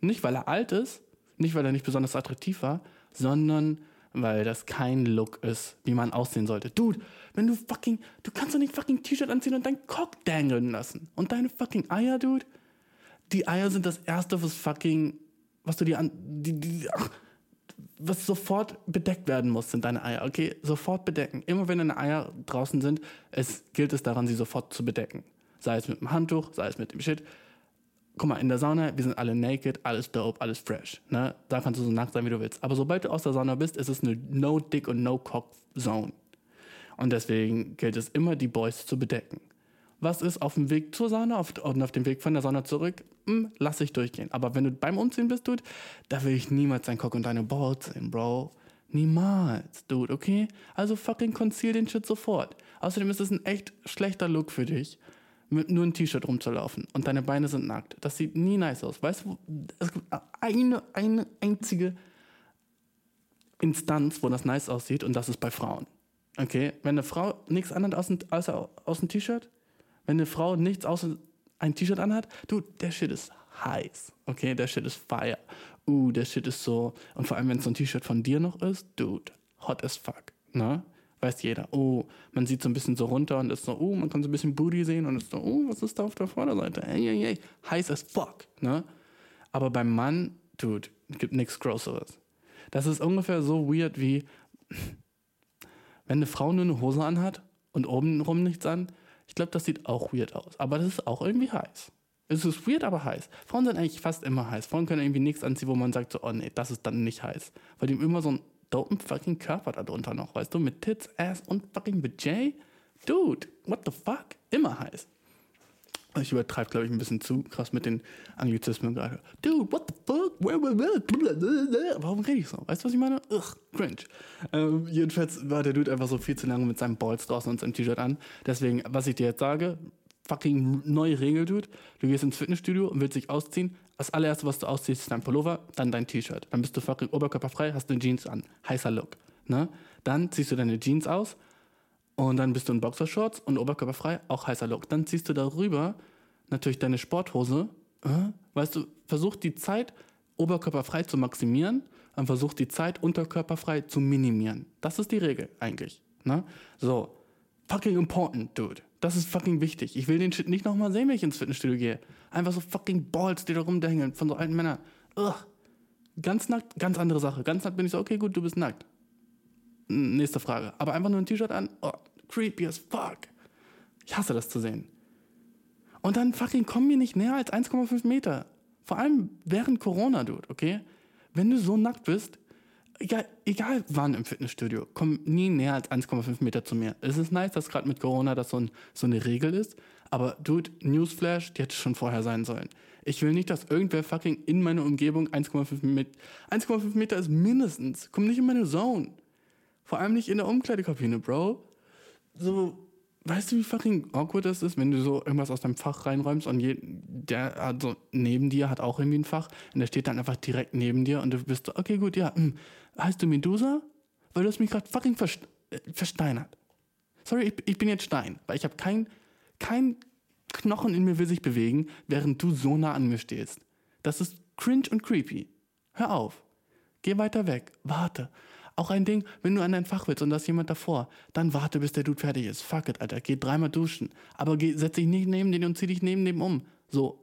nicht, weil er alt ist, nicht, weil er nicht besonders attraktiv war, sondern weil das kein Look ist, wie man aussehen sollte. Dude, wenn du fucking, du kannst doch nicht fucking T-Shirt anziehen und deinen Cock dangeln lassen. Und deine fucking Eier, Dude, die Eier sind das erste, was fucking, was du dir an, die, die, ach, was sofort bedeckt werden muss, sind deine Eier. Okay, sofort bedecken. Immer wenn deine Eier draußen sind, es gilt es daran, sie sofort zu bedecken. Sei es mit dem Handtuch, sei es mit dem Shit. Guck mal, in der Sauna, wir sind alle naked, alles dope, alles fresh. Ne? Da kannst du so nackt sein, wie du willst. Aber sobald du aus der Sauna bist, ist es eine No-Dick- und No-Cock-Zone. Und deswegen gilt es immer, die Boys zu bedecken. Was ist auf dem Weg zur Sauna auf, und auf dem Weg von der Sauna zurück? Hm, lass ich durchgehen. Aber wenn du beim Umziehen bist, Dude, da will ich niemals deinen Cock und deine Balls sehen, Bro. Niemals, Dude, okay? Also fucking conceal den Shit sofort. Außerdem ist es ein echt schlechter Look für dich, mit nur ein T-Shirt rumzulaufen und deine Beine sind nackt. Das sieht nie nice aus. Weißt du, es gibt eine, eine einzige Instanz, wo das nice aussieht und das ist bei Frauen. Okay, wenn eine Frau nichts anhat außer, außer aus dem T-Shirt, wenn eine Frau nichts außer ein T-Shirt anhat, du, der Shit ist heiß. Okay, der Shit ist fire. Uh, der Shit ist so. Und vor allem, wenn es so ein T-Shirt von dir noch ist, dude, hot as fuck. Ne? Weiß jeder. Oh, man sieht so ein bisschen so runter und ist so, oh, man kann so ein bisschen Booty sehen und ist so, oh, was ist da auf der Vorderseite? Ey, ey, ey. Heiß as fuck. Ne? Aber beim Mann, dude, gibt nichts Größeres. Das ist ungefähr so weird wie, wenn eine Frau nur eine Hose anhat und obenrum nichts an, ich glaube, das sieht auch weird aus. Aber das ist auch irgendwie heiß. Es ist weird, aber heiß. Frauen sind eigentlich fast immer heiß. Frauen können irgendwie nichts anziehen, wo man sagt so, oh nee, das ist dann nicht heiß. Weil die immer so einen dopen fucking Körper darunter noch, weißt du? Mit Tits, Ass und fucking Budget. Dude, what the fuck? Immer heiß. Ich übertreibe, glaube ich, ein bisschen zu krass mit den Anglizismen gerade. Dude, what the fuck? Warum rede ich so? Weißt du, was ich meine? Ugh, cringe. Ähm, jedenfalls war der Dude einfach so viel zu lange mit seinem Balls draußen und seinem T-Shirt an. Deswegen, was ich dir jetzt sage, fucking neue Regel, Dude. Du gehst ins Fitnessstudio und willst dich ausziehen. Das allererste, was du ausziehst, ist dein Pullover, dann dein T-Shirt. Dann bist du fucking oberkörperfrei, hast eine Jeans an. Heißer Look. Ne? Dann ziehst du deine Jeans aus und dann bist du in Boxershorts und oberkörperfrei, auch heißer Look. Dann ziehst du darüber natürlich deine Sporthose. Äh? Weißt du, versuch die Zeit oberkörperfrei zu maximieren und versucht die Zeit unterkörperfrei zu minimieren. Das ist die Regel eigentlich. Ne? So, fucking important, dude. Das ist fucking wichtig. Ich will den Shit nicht nochmal sehen, wenn ich ins Fitnessstudio gehe. Einfach so fucking Balls, die da rumdängeln von so alten Männern. Ugh. Ganz nackt, ganz andere Sache. Ganz nackt bin ich so, okay, gut, du bist nackt. Nächste Frage. Aber einfach nur ein T-Shirt an, oh, creepy as fuck. Ich hasse das zu sehen. Und dann fucking komm mir nicht näher als 1,5 Meter. Vor allem während Corona, Dude, okay? Wenn du so nackt bist, egal, egal wann im Fitnessstudio, komm nie näher als 1,5 Meter zu mir. Es ist nice, dass gerade mit Corona das so, ein, so eine Regel ist, aber Dude, Newsflash, die hätte schon vorher sein sollen. Ich will nicht, dass irgendwer fucking in meine Umgebung 1,5 Meter. 1,5 Meter ist mindestens. Komm nicht in meine Zone. Vor allem nicht in der Umkleidekabine, Bro. So, weißt du, wie fucking awkward das ist, wenn du so irgendwas aus deinem Fach reinräumst und je, der also neben dir hat auch irgendwie ein Fach und der steht dann einfach direkt neben dir und du bist so, okay, gut, ja, hm, heißt du Medusa? Weil du hast mich gerade fucking verst äh, versteinert. Sorry, ich, ich bin jetzt Stein, weil ich habe kein, kein Knochen in mir will sich bewegen, während du so nah an mir stehst. Das ist cringe und creepy. Hör auf. Geh weiter weg. Warte. Auch ein Ding, wenn du an dein Fach willst und da ist jemand davor, dann warte, bis der Dude fertig ist. Fuck it, Alter. Geh dreimal duschen. Aber geh, setz dich nicht neben den und zieh dich neben dem um. So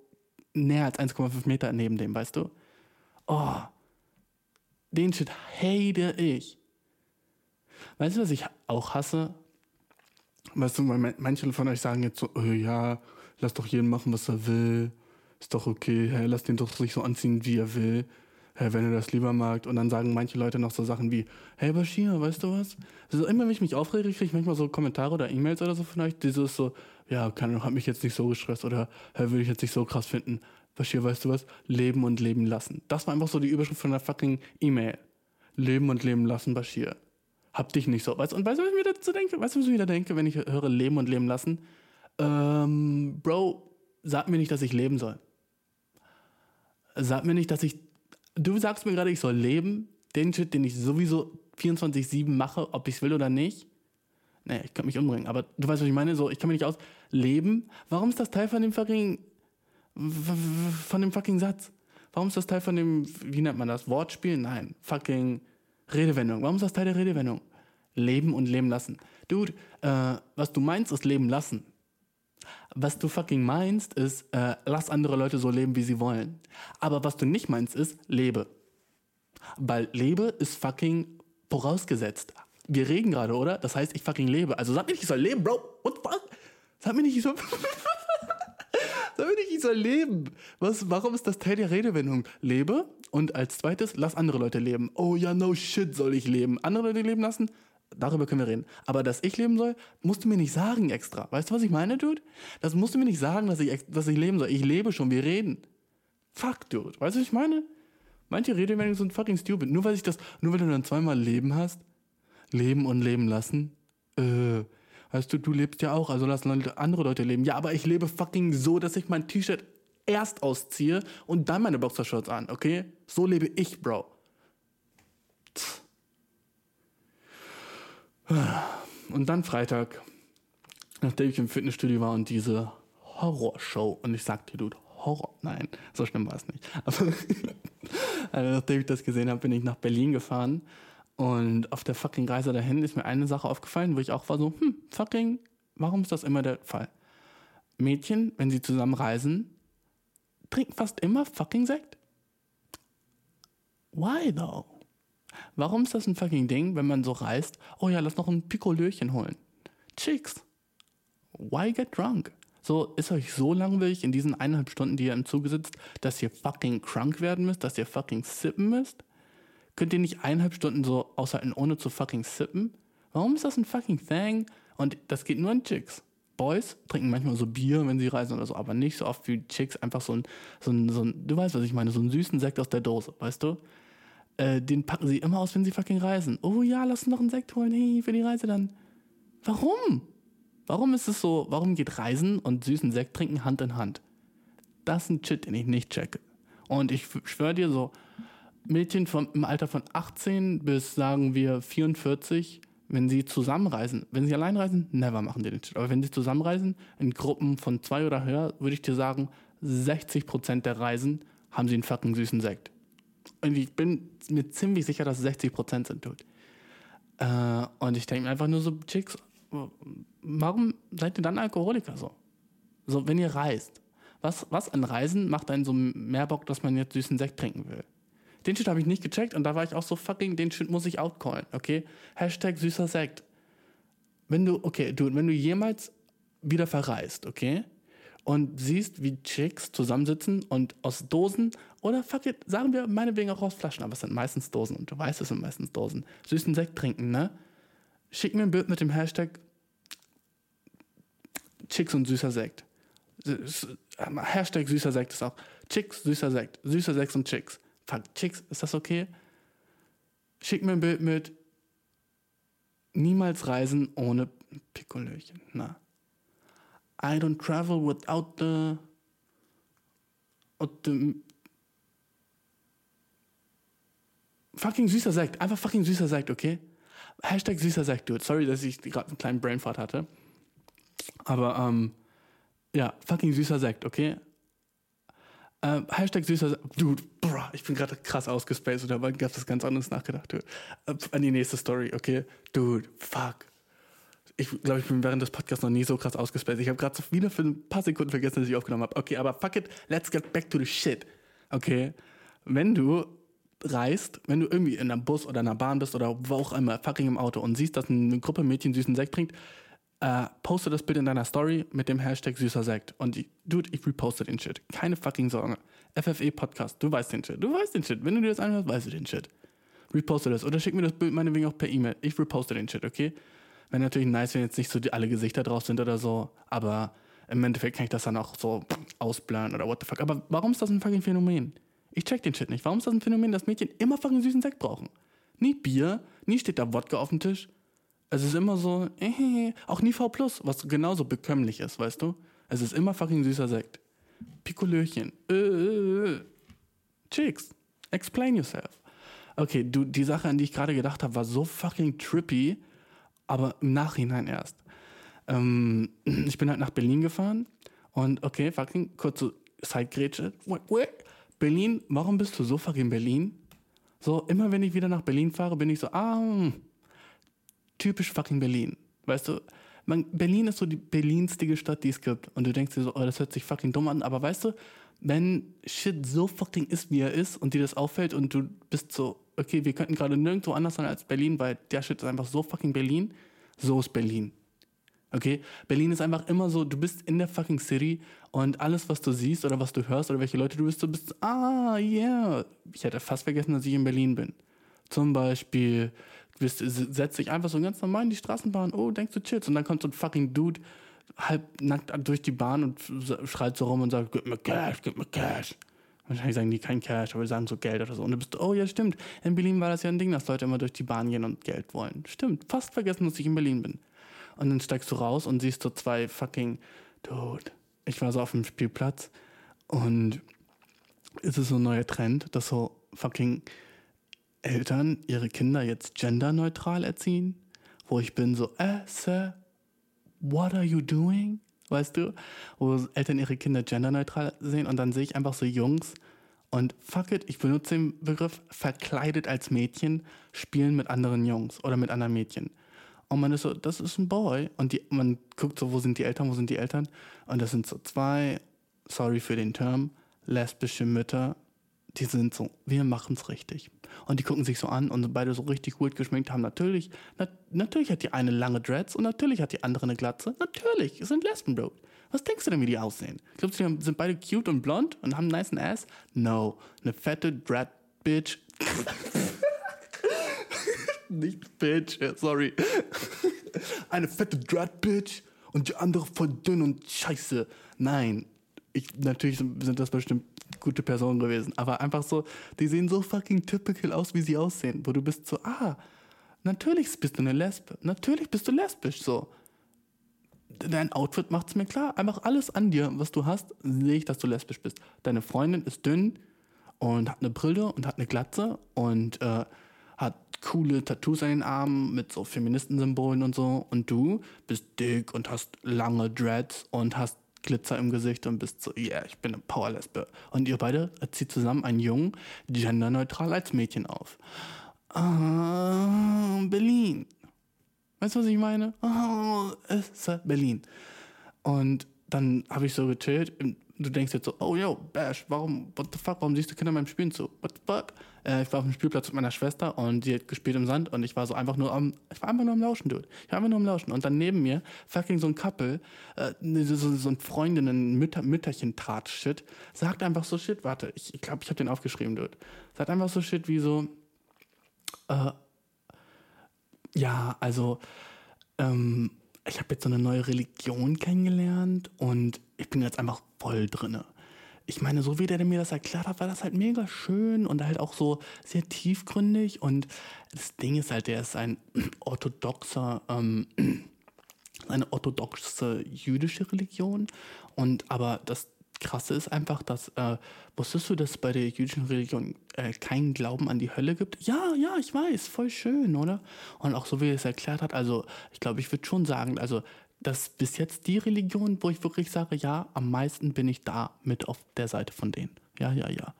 näher als 1,5 Meter neben dem, weißt du? Oh. Den Shit hate ich. Weißt du, was ich auch hasse? Weißt du, manche von euch sagen jetzt so, oh, ja, lass doch jeden machen, was er will. Ist doch okay, hey, lass den doch sich so anziehen, wie er will. Hey, wenn er das lieber mag. Und dann sagen manche Leute noch so Sachen wie, hey Bashir, weißt du was? Also immer wenn ich mich aufrege, kriege ich manchmal so Kommentare oder E-Mails oder so von euch, dieses so, ja, keine Ahnung, hat mich jetzt nicht so gestresst oder hey, würde ich jetzt nicht so krass finden. Bashir, weißt du was? Leben und leben lassen. Das war einfach so die Überschrift von der fucking E-Mail. Leben und leben lassen, Bashir. Hab dich nicht so. Weißt, und weißt du, was ich mir dazu denke? Weißt du, was ich wieder denke, wenn ich höre Leben und Leben lassen? Ähm, Bro, sag mir nicht, dass ich leben soll. Sag mir nicht, dass ich. Du sagst mir gerade, ich soll leben. Den Shit, den ich sowieso 24-7 mache, ob ich es will oder nicht. Nee, ich kann mich umbringen. Aber du weißt, was ich meine? So, ich kann mir nicht aus. Leben? Warum ist das Teil von dem fucking. Von dem fucking Satz? Warum ist das Teil von dem. Wie nennt man das? Wortspiel? Nein. Fucking. Redewendung. Warum ist das Teil der Redewendung? Leben und leben lassen. Dude, äh, was du meinst, ist leben lassen. Was du fucking meinst, ist, äh, lass andere Leute so leben, wie sie wollen. Aber was du nicht meinst, ist, lebe. Weil lebe ist fucking vorausgesetzt. Wir reden gerade, oder? Das heißt, ich fucking lebe. Also sag mir nicht, ich soll leben, Bro. What the fuck? Sag mir nicht, ich soll. mir nicht, ich soll leben. Was, warum ist das Teil der Redewendung? Lebe und als zweites, lass andere Leute leben. Oh ja, no shit, soll ich leben. Andere Leute leben lassen? Darüber können wir reden. Aber dass ich leben soll, musst du mir nicht sagen extra. Weißt du, was ich meine, Dude? Das musst du mir nicht sagen, dass ich, dass ich leben soll. Ich lebe schon, wir reden. Fuck, Dude. Weißt du, was ich meine? Manche Redewendungen sind fucking stupid. Nur weil ich das, nur weil du dann zweimal Leben hast, leben und leben lassen. Äh, weißt du, du lebst ja auch, also lass Leute, andere Leute leben. Ja, aber ich lebe fucking so, dass ich mein T-Shirt erst ausziehe und dann meine Boxershorts an, okay? So lebe ich, Bro. Und dann Freitag, nachdem ich im Fitnessstudio war und diese Horrorshow, und ich sagte, Dude, Horror, nein, so schlimm war es nicht. Aber also, nachdem ich das gesehen habe, bin ich nach Berlin gefahren und auf der fucking Reise dahin ist mir eine Sache aufgefallen, wo ich auch war so, hm, fucking, warum ist das immer der Fall? Mädchen, wenn sie zusammen reisen, trinken fast immer fucking Sekt. Why though? Warum ist das ein fucking Ding, wenn man so reist? Oh ja, lass noch ein Pikolöchen holen. Chicks, why get drunk? So, ist euch so langweilig in diesen eineinhalb Stunden, die ihr im Zuge sitzt, dass ihr fucking crunk werden müsst, dass ihr fucking sippen müsst? Könnt ihr nicht eineinhalb Stunden so aushalten, ohne zu fucking sippen? Warum ist das ein fucking Thing? Und das geht nur an Chicks. Boys trinken manchmal so Bier, wenn sie reisen oder so, aber nicht so oft wie Chicks. Einfach so ein, so ein, so ein du weißt, was ich meine, so einen süßen Sekt aus der Dose, weißt du? Äh, den packen sie immer aus, wenn sie fucking reisen. Oh ja, lass uns noch einen Sekt holen, hey, für die Reise dann. Warum? Warum ist es so, warum geht Reisen und süßen Sekt trinken Hand in Hand? Das ist ein Shit, den ich nicht checke. Und ich schwöre dir so, Mädchen vom, im Alter von 18 bis, sagen wir, 44, wenn sie zusammenreisen, wenn sie allein reisen, never machen die den Shit. Aber wenn sie zusammenreisen, in Gruppen von zwei oder höher, würde ich dir sagen, 60% der Reisen haben sie einen fucking süßen Sekt. Und ich bin mir ziemlich sicher, dass es 60% sind, Dude. Äh, und ich denke mir einfach nur so, Chicks, warum seid ihr dann Alkoholiker so? So, wenn ihr reist. Was, was an Reisen macht einen so mehr Bock, dass man jetzt süßen Sekt trinken will? Den Shit habe ich nicht gecheckt und da war ich auch so fucking, den Shit muss ich outcallen, okay? Hashtag süßer Sekt. Wenn du, okay, du, wenn du jemals wieder verreist, okay? Und siehst, wie Chicks zusammensitzen und aus Dosen oder fuck it, sagen wir meinetwegen auch aus Flaschen, aber es sind meistens Dosen und du weißt, es sind meistens Dosen. Süßen Sekt trinken, ne? Schick mir ein Bild mit dem Hashtag Chicks und süßer Sekt. Hashtag süßer Sekt ist auch Chicks, süßer Sekt. Süßer Sekt und Chicks. Fuck, Chicks, ist das okay? Schick mir ein Bild mit Niemals reisen ohne Pikolöchen. Na. I don't travel without the, without the fucking süßer Sekt. Einfach fucking süßer Sekt, okay? Hashtag süßer Sekt, dude. Sorry, dass ich gerade einen kleinen Brainfart hatte. Aber, ähm, ja, fucking süßer Sekt, okay? Ähm, Hashtag süßer. Dude, bruh, ich bin gerade krass ausgespaced und dabei gab es ganz anderes nachgedacht, dude. Äh, an die nächste Story, okay? Dude, fuck. Ich glaube, ich bin während des Podcasts noch nie so krass ausgespaced. Ich habe gerade so wieder für ein paar Sekunden vergessen, dass ich aufgenommen habe. Okay, aber fuck it, let's get back to the shit. Okay? Wenn du reist, wenn du irgendwie in einem Bus oder einer Bahn bist oder wo auch immer, fucking im Auto und siehst, dass eine Gruppe Mädchen süßen Sekt trinkt, äh, poste das Bild in deiner Story mit dem Hashtag süßer Sekt. Und dude, ich reposte den Shit. Keine fucking Sorge. FFE Podcast, du weißt den Shit. Du weißt den Shit. Wenn du dir das anhörst, weißt du den Shit. Reposte das. Oder schick mir das Bild meinetwegen auch per E-Mail. Ich reposte den Shit, okay? Wäre natürlich nice, wenn jetzt nicht so die, alle Gesichter drauf sind oder so. Aber im Endeffekt kann ich das dann auch so ausblenden oder what the fuck. Aber warum ist das ein fucking Phänomen? Ich check den Shit nicht. Warum ist das ein Phänomen, dass Mädchen immer fucking süßen Sekt brauchen? Nie Bier, nie steht da Wodka auf dem Tisch. Es ist immer so, äh, auch nie V+, was genauso bekömmlich ist, weißt du? Es ist immer fucking süßer Sekt. Pikolöchen. Äh, äh, äh. Chicks, explain yourself. Okay, du, die Sache, an die ich gerade gedacht habe, war so fucking trippy, aber im Nachhinein erst. Ähm, ich bin halt nach Berlin gefahren und okay, fucking kurze wait. Berlin, warum bist du so fucking Berlin? So, immer wenn ich wieder nach Berlin fahre, bin ich so, ah, hm, typisch fucking Berlin. Weißt du, man, Berlin ist so die berlinstige Stadt, die es gibt. Und du denkst dir so, oh, das hört sich fucking dumm an. Aber weißt du, wenn Shit so fucking ist, wie er ist und dir das auffällt und du bist so, okay, wir könnten gerade nirgendwo anders sein als Berlin, weil der Shit ist einfach so fucking Berlin, so ist Berlin. Okay? Berlin ist einfach immer so, du bist in der fucking City und alles, was du siehst oder was du hörst oder welche Leute du bist, du bist, ah, yeah. Ich hätte fast vergessen, dass ich in Berlin bin. Zum Beispiel, setzt dich einfach so ganz normal in die Straßenbahn, oh, denkst du, chillst. Und dann kommt so ein fucking Dude halb nackt durch die Bahn und schreit so rum und sagt, gib mir Cash, gib mir Cash. Wahrscheinlich sagen die kein Cash, aber die sagen so Geld oder so. Und du bist, oh ja, stimmt. In Berlin war das ja ein Ding, dass Leute immer durch die Bahn gehen und Geld wollen. Stimmt, fast vergessen, dass ich in Berlin bin. Und dann steigst du raus und siehst so zwei fucking, dude. Ich war so auf dem Spielplatz und es ist so ein neuer Trend, dass so fucking Eltern ihre Kinder jetzt genderneutral erziehen. Wo ich bin so, äh, Sir, what are you doing? Weißt du? Wo Eltern ihre Kinder genderneutral sehen und dann sehe ich einfach so Jungs und fuck it, ich benutze den Begriff verkleidet als Mädchen, spielen mit anderen Jungs oder mit anderen Mädchen. Und man ist so, das ist ein Boy. Und die, man guckt so, wo sind die Eltern, wo sind die Eltern? Und das sind so zwei, sorry für den Term, lesbische Mütter, die sind so, wir machen's richtig. Und die gucken sich so an und beide so richtig gut geschminkt haben. Natürlich, na, natürlich hat die eine lange Dreads und natürlich hat die andere eine Glatze. Natürlich, es sind Lesben, Bro. Was denkst du denn, wie die aussehen? Glaubst du, die sind beide cute und blond und haben einen nice Ass? No, eine fette Dread-Bitch. Nicht Bitch, sorry. Eine fette Dread-Bitch und die andere voll dünn und scheiße. Nein, ich, natürlich sind das bestimmt gute Personen gewesen, aber einfach so, die sehen so fucking typical aus, wie sie aussehen, wo du bist so, ah, natürlich bist du eine Lesbe, natürlich bist du lesbisch, so. Dein Outfit macht's mir klar, einfach alles an dir, was du hast, sehe ich, dass du lesbisch bist. Deine Freundin ist dünn und hat eine Brille und hat eine Glatze und äh, hat coole Tattoos an den Armen mit so Feministensymbolen und so. Und du bist dick und hast lange Dreads und hast Glitzer im Gesicht und bist so, yeah, ich bin eine Powerlesbe. Und ihr beide zieht zusammen einen Jungen genderneutral als Mädchen auf. Ah, Berlin. Weißt du, was ich meine? Oh, es ist Berlin. Und dann habe ich so gechillt. Du denkst jetzt so, oh yo, Bash, warum, what the fuck, warum siehst du Kinder beim Spielen zu? What the fuck? Äh, ich war auf dem Spielplatz mit meiner Schwester und die hat gespielt im Sand und ich war so einfach nur am, ich war einfach nur am Lauschen, Dude. Ich war einfach nur am Lauschen. Und dann neben mir fucking so ein Couple, äh, so, so, so ein Freundinnen, Mütter, Mütterchen-Trat-Shit, sagt einfach so Shit, warte, ich glaube, ich, glaub, ich habe den aufgeschrieben, Dude. Sagt einfach so Shit wie so, äh, ja, also, ähm, ich habe jetzt so eine neue Religion kennengelernt und ich bin jetzt einfach voll drinne. Ich meine, so wie der mir das erklärt hat, war das halt mega schön und halt auch so sehr tiefgründig. Und das Ding ist halt, der ist ein orthodoxer, ähm, eine orthodoxe jüdische Religion. Und aber das Krasse ist einfach, dass, äh, wusstest du, dass es bei der jüdischen Religion äh, keinen Glauben an die Hölle gibt? Ja, ja, ich weiß, voll schön, oder? Und auch so wie er es erklärt hat, also ich glaube, ich würde schon sagen, also das ist bis jetzt die Religion, wo ich wirklich sage, ja, am meisten bin ich da mit auf der Seite von denen. Ja, ja, ja.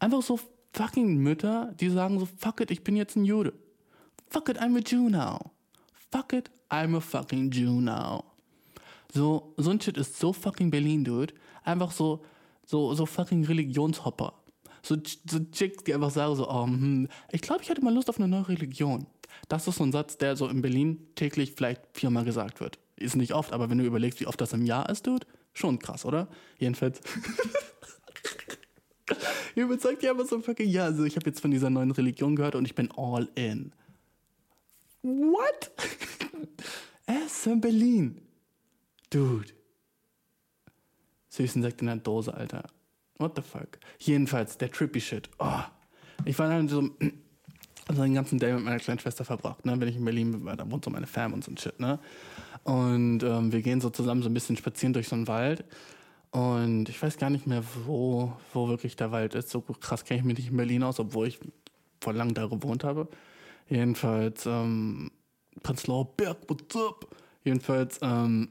Einfach so fucking Mütter, die sagen so, fuck it, ich bin jetzt ein Jude. Fuck it, I'm a Jew now. Fuck it, I'm a fucking Jew now. So, so ein Shit ist so fucking Berlin, dude. Einfach so, so, so fucking Religionshopper. So, so Chicks, die einfach sagen so, oh, hm, ich glaube, ich hätte mal Lust auf eine neue Religion. Das ist so ein Satz, der so in Berlin täglich vielleicht viermal gesagt wird. Ist nicht oft, aber wenn du überlegst, wie oft das im Jahr ist, dude, schon krass, oder? Jedenfalls. Ihr überzeugt ja aber so fucking, ja, also ich habe jetzt von dieser neuen Religion gehört und ich bin all in. What? Es in Berlin. Dude. Süßen Sekt in der Dose, Alter. What the fuck? Jedenfalls, der trippy Shit. Oh. Ich war dann so, also den ganzen Day mit meiner kleinen Schwester verbracht, ne? Wenn ich in Berlin bin, da wohnt so meine Fam und so ein Shit, ne? Und ähm, wir gehen so zusammen so ein bisschen spazieren durch so einen Wald. Und ich weiß gar nicht mehr, wo, wo wirklich der Wald ist. So krass kenne ich mich nicht in Berlin aus, obwohl ich vor lang da gewohnt habe. Jedenfalls, ähm, Prenzlauer Berg, what's up? Jedenfalls, ähm,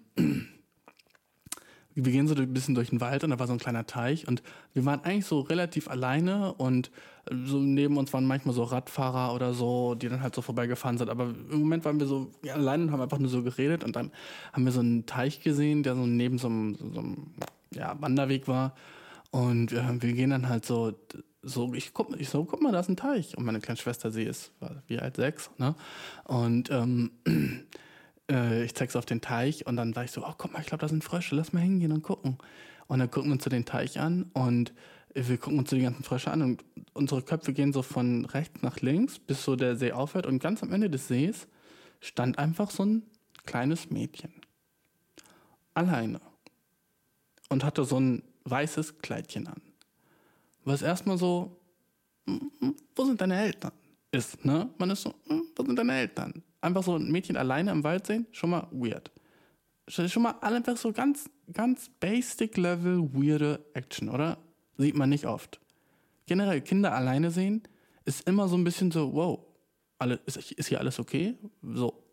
wir gehen so ein bisschen durch den Wald und da war so ein kleiner Teich und wir waren eigentlich so relativ alleine und so neben uns waren manchmal so Radfahrer oder so, die dann halt so vorbeigefahren sind. Aber im Moment waren wir so ja, alleine und haben einfach nur so geredet und dann haben wir so einen Teich gesehen, der so neben so einem, so einem ja, Wanderweg war. Und äh, wir gehen dann halt so, so ich guck, ich so, guck mal, da ist ein Teich. Und meine kleine Schwester, sie ist, wie alt, sechs, ne? Und ähm, äh, ich zeig's auf den Teich und dann war ich so, oh, guck mal, ich glaube, da sind Frösche, lass mal hingehen und gucken. Und dann gucken wir uns so den Teich an und wir gucken uns so die ganzen Frösche an und unsere Köpfe gehen so von rechts nach links, bis so der See aufhört. Und ganz am Ende des Sees stand einfach so ein kleines Mädchen. Alleine. Und hatte so ein weißes Kleidchen an. Was erstmal so, "Hm, hm, wo sind deine Eltern? Ist, ne? Man ist so, "Hm, wo sind deine Eltern? Einfach so ein Mädchen alleine im Wald sehen, schon mal weird. Schon mal einfach so ganz, ganz basic level weirde Action, oder? Sieht man nicht oft. Generell Kinder alleine sehen ist immer so ein bisschen so, wow, alle, ist, ist hier alles okay? So,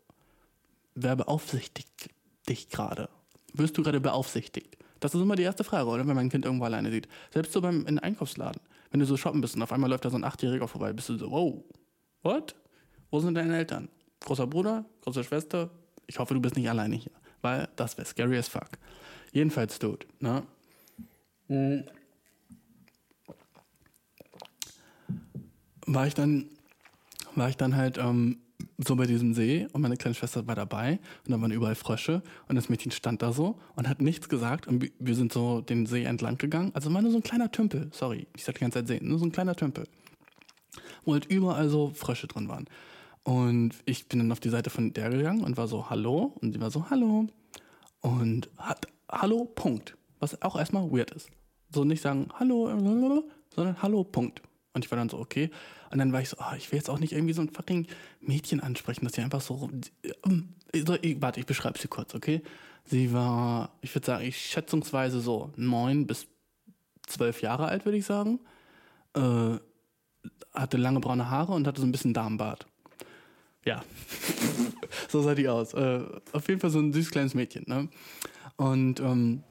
wer beaufsichtigt dich gerade? Wirst du gerade beaufsichtigt? Das ist immer die erste Frage, oder? Wenn man ein Kind irgendwo alleine sieht. Selbst so beim in Einkaufsladen. Wenn du so shoppen bist und auf einmal läuft da so ein Achtjähriger vorbei, bist du so, wow, what? Wo sind deine Eltern? Großer Bruder? Große Schwester? Ich hoffe, du bist nicht alleine hier. Weil das wäre scary as fuck. Jedenfalls, Dude, ne? war ich dann, war ich dann halt ähm, so bei diesem See und meine kleine Schwester war dabei und da waren überall Frösche und das Mädchen stand da so und hat nichts gesagt und wir- sind so den See entlang gegangen. Also war nur so ein kleiner Tümpel, sorry, ich sag die ganze Zeit See, nur so ein kleiner Tümpel, wo halt überall so Frösche drin waren. Und ich bin dann auf die Seite von der gegangen und war so, hallo? Und sie war so, hallo. Und hat, hallo, Punkt. Was auch erstmal weird ist. So nicht sagen, hallo, sondern hallo, Punkt. Und ich war dann so, okay. Und dann war ich so, ah, ich will jetzt auch nicht irgendwie so ein fucking Mädchen ansprechen, dass sie einfach so. ähm, ich, warte, ich beschreibe sie kurz, okay? Sie war, ich würde sagen, ich schätzungsweise so neun bis zwölf Jahre alt, würde ich sagen. Äh, hatte lange braune Haare und hatte so ein bisschen Darmbart. Ja. so sah die aus. Äh, auf jeden Fall so ein süßes kleines Mädchen. Ne? Und ähm,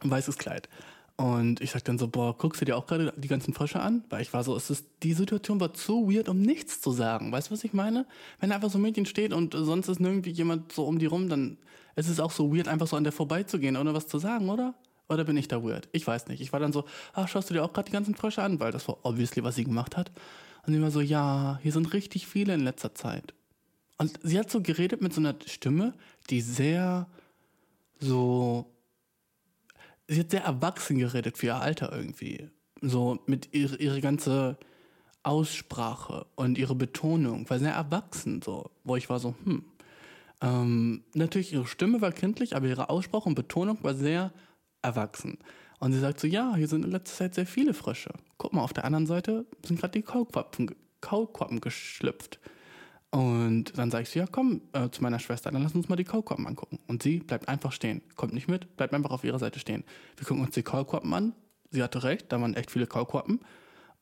ein weißes Kleid. Und ich sag dann so, boah, guckst du dir auch gerade die ganzen Frösche an? Weil ich war so, es ist, die Situation war zu weird, um nichts zu sagen. Weißt du, was ich meine? Wenn einfach so ein Mädchen steht und sonst ist nirgendwie jemand so um die rum, dann ist es auch so weird, einfach so an der vorbeizugehen, ohne was zu sagen, oder? Oder bin ich da weird? Ich weiß nicht. Ich war dann so, ach, schaust du dir auch gerade die ganzen Frösche an? Weil das war obviously, was sie gemacht hat. Und sie war so, ja, hier sind richtig viele in letzter Zeit. Und sie hat so geredet mit so einer Stimme, die sehr so. Sie hat sehr erwachsen geredet für ihr Alter irgendwie. So mit ihre, ihre ganze Aussprache und ihre Betonung war sehr erwachsen, so. Wo ich war so, hm. Ähm, natürlich, ihre Stimme war kindlich, aber ihre Aussprache und Betonung war sehr erwachsen. Und sie sagt so, ja, hier sind in letzter Zeit sehr viele Frösche. Guck mal, auf der anderen Seite sind gerade die Kaulquappen, Kaulquappen geschlüpft. Und dann sage ich ja, komm äh, zu meiner Schwester, dann lass uns mal die Kaulquappen angucken. Und sie bleibt einfach stehen, kommt nicht mit, bleibt einfach auf ihrer Seite stehen. Wir gucken uns die Kaulquappen an. Sie hatte recht, da waren echt viele Kaulquappen.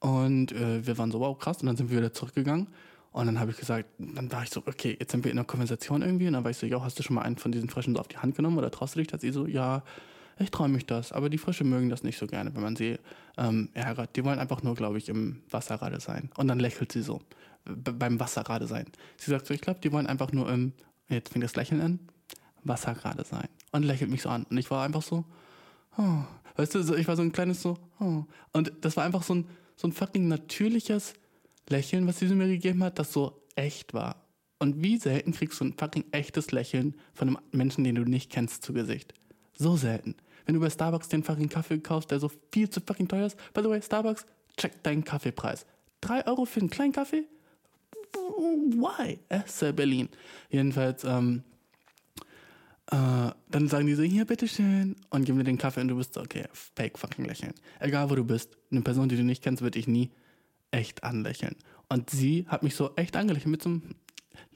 Und äh, wir waren so, wow, krass. Und dann sind wir wieder zurückgegangen. Und dann habe ich gesagt, dann war ich so, okay, jetzt sind wir in einer Konversation irgendwie. Und dann war ich so, ja, hast du schon mal einen von diesen Fröschen so auf die Hand genommen oder traust du dich das? Sie so, ja, ich traue mich das. Aber die Frösche mögen das nicht so gerne, wenn man sie ähm, ärgert. Die wollen einfach nur, glaube ich, im Wasser gerade sein. Und dann lächelt sie so, beim Wasser gerade sein. Sie sagt so, ich glaube, die wollen einfach nur im, jetzt fängt das Lächeln an, Wasser gerade sein. Und lächelt mich so an. Und ich war einfach so, oh. weißt du, ich war so ein kleines so, oh. Und das war einfach so ein, so ein fucking natürliches Lächeln, was sie mir gegeben hat, das so echt war. Und wie selten kriegst du ein fucking echtes Lächeln von einem Menschen, den du nicht kennst, zu Gesicht? So selten. Wenn du bei Starbucks den fucking Kaffee kaufst, der so viel zu fucking teuer ist. By the way, Starbucks, check deinen Kaffeepreis. Drei Euro für einen kleinen Kaffee? Why? Esse Berlin. Jedenfalls, ähm, äh, dann sagen die so, hier, bitteschön, und geben dir den Kaffee und du bist so, okay, fake fucking lächeln. Egal, wo du bist. Eine Person, die du nicht kennst, wird dich nie echt anlächeln. Und sie hat mich so echt angelächelt mit so einem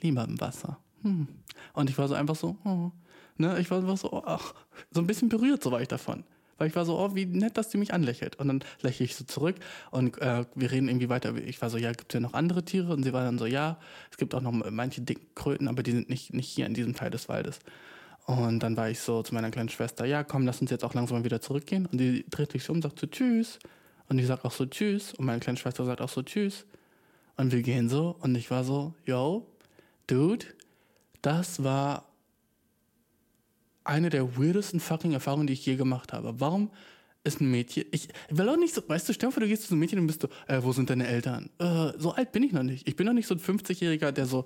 Lieber im Wasser. Hm. Und ich war so einfach so, oh. ne, ich war einfach so, ach, so ein bisschen berührt, so war ich davon. Weil ich war so, oh, wie nett, dass die mich anlächelt. Und dann lächle ich so zurück und äh, wir reden irgendwie weiter. Ich war so, ja, gibt es ja noch andere Tiere? Und sie war dann so, ja, es gibt auch noch manche dicken Kröten, aber die sind nicht, nicht hier in diesem Teil des Waldes. Und dann war ich so zu meiner kleinen Schwester, ja, komm, lass uns jetzt auch langsam mal wieder zurückgehen. Und die dreht sich um sagt so, tschüss. Und ich sag auch so, tschüss. Und meine kleine Schwester sagt auch so, tschüss. Und wir gehen so. Und ich war so, yo, dude, das war eine der weirdesten fucking Erfahrungen, die ich je gemacht habe. Warum ist ein Mädchen, ich will auch nicht so, weißt du, stell dir vor, du gehst zu einem Mädchen und bist so, äh, wo sind deine Eltern? Äh, so alt bin ich noch nicht. Ich bin noch nicht so ein 50-Jähriger, der so,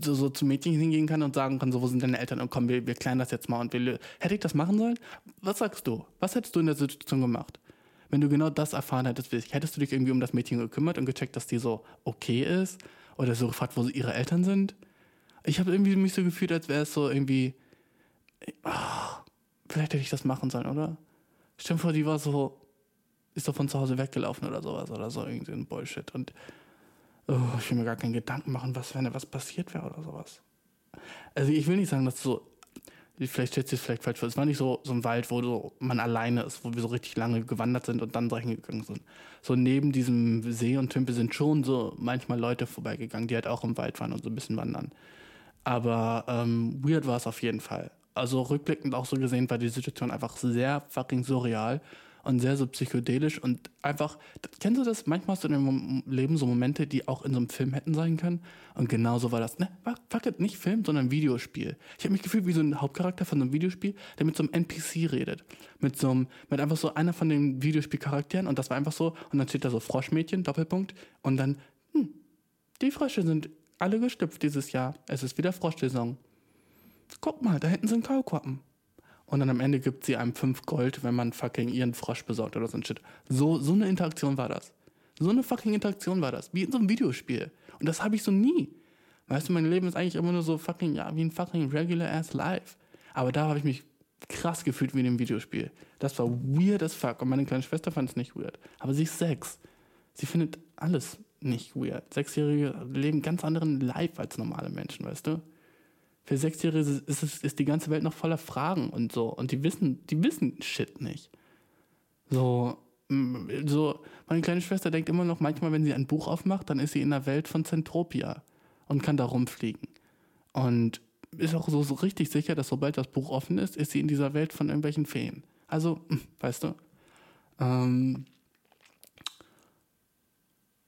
so, so zu Mädchen hingehen kann und sagen kann, so, wo sind deine Eltern? Und komm, wir, wir klären das jetzt mal. Und wir, hätte ich das machen sollen? Was sagst du? Was hättest du in der Situation gemacht? Wenn du genau das erfahren hättest, hättest du dich irgendwie um das Mädchen gekümmert und gecheckt, dass die so okay ist? Oder so gefragt, wo ihre Eltern sind? Ich habe irgendwie mich so gefühlt, als wäre es so irgendwie, ah, vielleicht hätte ich das machen sollen, oder? Dir vor, die war so, ist doch von zu Hause weggelaufen oder sowas oder so, irgendwie ein Bullshit. Und oh, ich will mir gar keinen Gedanken machen, was, wenn da was passiert wäre oder sowas. Also ich will nicht sagen, dass so, vielleicht stellt sich es vielleicht falsch vor, es war nicht so, so ein Wald, wo so man alleine ist, wo wir so richtig lange gewandert sind und dann da hingegangen sind. So neben diesem See und Tümpel sind schon so manchmal Leute vorbeigegangen, die halt auch im Wald waren und so ein bisschen wandern. Aber ähm, weird war es auf jeden Fall. Also rückblickend auch so gesehen war die Situation einfach sehr fucking surreal und sehr so psychedelisch und einfach, kennst du das? Manchmal hast du in deinem Leben so Momente, die auch in so einem Film hätten sein können. Und genauso war das. Ne, fuck it, nicht Film, sondern Videospiel. Ich habe mich gefühlt wie so ein Hauptcharakter von so einem Videospiel, der mit so einem NPC redet. Mit so einem, mit einfach so einer von den Videospielcharakteren und das war einfach so. Und dann steht da so Froschmädchen, Doppelpunkt. Und dann, hm, die Frösche sind alle gestüpft dieses Jahr. Es ist wieder Froschsaison. Guck mal, da hinten sind Kaulquappen. Und dann am Ende gibt sie einem 5 Gold, wenn man fucking ihren Frosch besorgt oder so ein Shit. So, so eine Interaktion war das. So eine fucking Interaktion war das. Wie in so einem Videospiel. Und das habe ich so nie. Weißt du, mein Leben ist eigentlich immer nur so fucking, ja, wie ein fucking regular ass life. Aber da habe ich mich krass gefühlt wie in einem Videospiel. Das war weird as fuck. Und meine kleine Schwester fand es nicht weird. Aber sie ist sechs. Sie findet alles nicht weird. Sechsjährige leben ganz anderen Life als normale Menschen, weißt du? Für Sechsjährige ist, ist, ist die ganze Welt noch voller Fragen und so. Und die wissen, die wissen Shit nicht. So, so, meine kleine Schwester denkt immer noch manchmal, wenn sie ein Buch aufmacht, dann ist sie in der Welt von Zentropia. und kann da rumfliegen. Und ist auch so, so richtig sicher, dass sobald das Buch offen ist, ist sie in dieser Welt von irgendwelchen Feen. Also, hm, weißt du? Ähm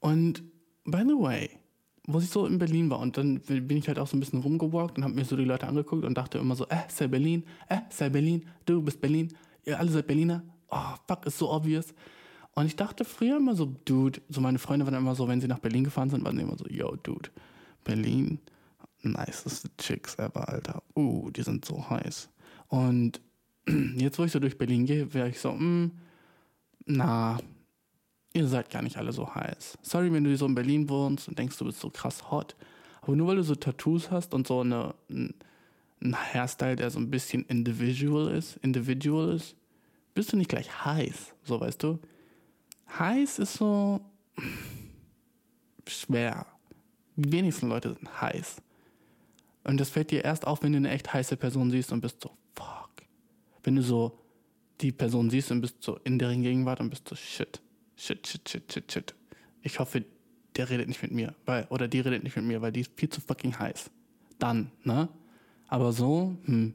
und by the way, wo ich so in Berlin war und dann bin ich halt auch so ein bisschen rumgewalkt und habe mir so die Leute angeguckt und dachte immer so, äh, sei Berlin, äh, sei Berlin, du bist Berlin, ihr alle seid Berliner, oh, fuck, ist so obvious. Und ich dachte früher immer so, Dude, so meine Freunde waren immer so, wenn sie nach Berlin gefahren sind, waren sie immer so, yo, Dude, Berlin, niceste Chicks ever, Alter. Uh, die sind so heiß. Und jetzt, wo ich so durch Berlin gehe, wäre ich so, mm, na, ihr seid gar nicht alle so heiß. Sorry, wenn du so in Berlin wohnst und denkst, du bist so krass hot. Aber nur weil du so Tattoos hast und so eine, ein, ein Hairstyle, der so ein bisschen individual ist, individual ist, bist du nicht gleich heiß. So, weißt du? Heiß ist so schwer. Die wenigsten Leute sind heiß. Und das fällt dir erst auf, wenn du eine echt heiße Person siehst und bist so, fuck. Wenn du so die Person siehst und bist so in deren Gegenwart und bist so, shit, shit, shit, shit, shit, shit. Ich hoffe, der redet nicht mit mir, weil, oder die redet nicht mit mir, weil die ist viel zu fucking heiß. Dann, ne? Aber so, hm,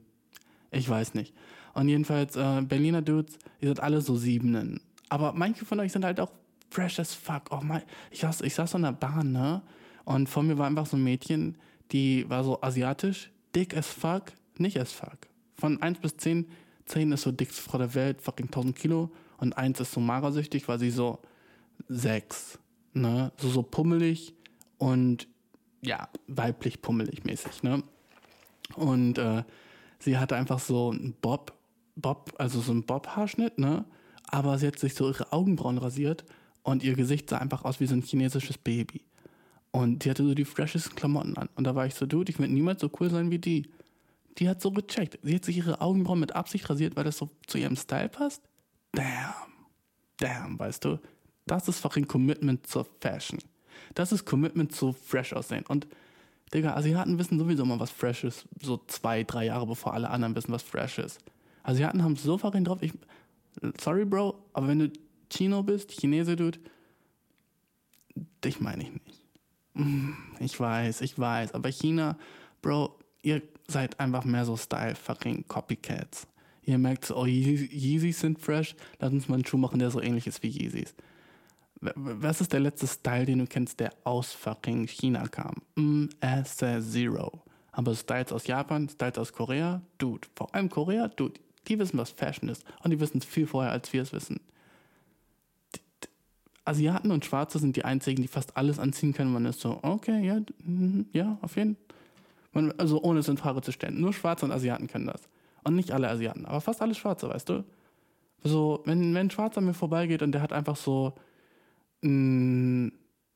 ich weiß nicht. Und jedenfalls, äh, Berliner Dudes, ihr seid alle so Siebenen. Aber manche von euch sind halt auch fresh as fuck. Oh mein, ich saß, ich saß so in der Bahn, ne? Und vor mir war einfach so ein Mädchen, die war so asiatisch, dick as fuck, nicht as fuck. Von 1 bis 10, 10 ist so dickste Frau der Welt, fucking 1000 Kilo. Und 1 ist so magersüchtig, war sie so 6. Ne? So, so pummelig und ja, weiblich pummelig mäßig, ne? Und äh, sie hatte einfach so einen Bob, Bob, also so einen Bob-Haarschnitt, ne? Aber sie hat sich so ihre Augenbrauen rasiert und ihr Gesicht sah einfach aus wie so ein chinesisches Baby. Und die hatte so die freshesten Klamotten an. Und da war ich so, dude, ich werde niemals so cool sein wie die. Die hat so gecheckt. Sie hat sich ihre Augenbrauen mit Absicht rasiert, weil das so zu ihrem Style passt. Damn. Damn, weißt du? Das ist fucking Commitment zur Fashion. Das ist Commitment zu fresh aussehen. Und, Digga, Asiaten wissen sowieso mal, was fresh ist. So zwei, drei Jahre bevor alle anderen wissen, was fresh ist. Asiaten haben so fucking drauf. Ich, sorry, Bro, aber wenn du Chino bist, Chinese, Dude, dich meine ich nicht. Mm, Ich weiß, ich weiß, aber China, Bro, ihr seid einfach mehr so Style fucking Copycats. Ihr merkt so, oh, Yeezys sind fresh, lass uns mal einen Schuh machen, der so ähnlich ist wie Yeezys. Was ist der letzte Style, den du kennst, der aus fucking China kam? Mm, es ist Zero. Aber Styles aus Japan, Styles aus Korea, Dude. Vor allem Korea, Dude. Die wissen, was Fashion ist. Und die wissen es viel vorher, als wir es wissen. Asiaten und Schwarze sind die einzigen, die fast alles anziehen können. Man ist so, okay, ja, mhm, ja, auf jeden Fall. Also ohne es in Frage zu stellen. Nur Schwarze und Asiaten können das. Und nicht alle Asiaten, aber fast alle Schwarze, weißt du? So, wenn, wenn ein Schwarzer mir vorbeigeht und der hat einfach so, mh,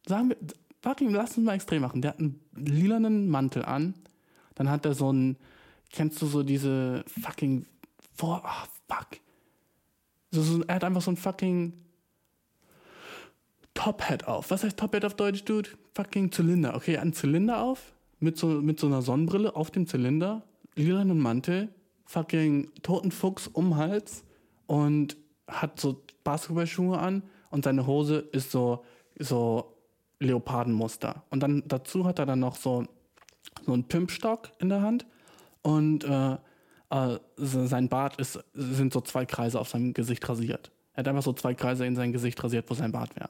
sagen wir, fucking, lass uns mal extrem machen. Der hat einen lilanen Mantel an, dann hat er so einen, kennst du so diese fucking, ah, fuck. So, so, er hat einfach so ein fucking Top-Hat auf. Was heißt Top-Hat auf Deutsch, Dude? Fucking Zylinder. Okay, einen Zylinder auf, mit so, mit so einer Sonnenbrille auf dem Zylinder, lilanen Mantel, fucking toten Fuchs um Hals und hat so Basketballschuhe an und seine Hose ist so, so Leopardenmuster. Und dann dazu hat er dann noch so, so einen Pimpstock in der Hand und äh, äh, se- sein Bart ist, sind so zwei Kreise auf seinem Gesicht rasiert. Er hat einfach so zwei Kreise in sein Gesicht rasiert, wo sein Bart wäre.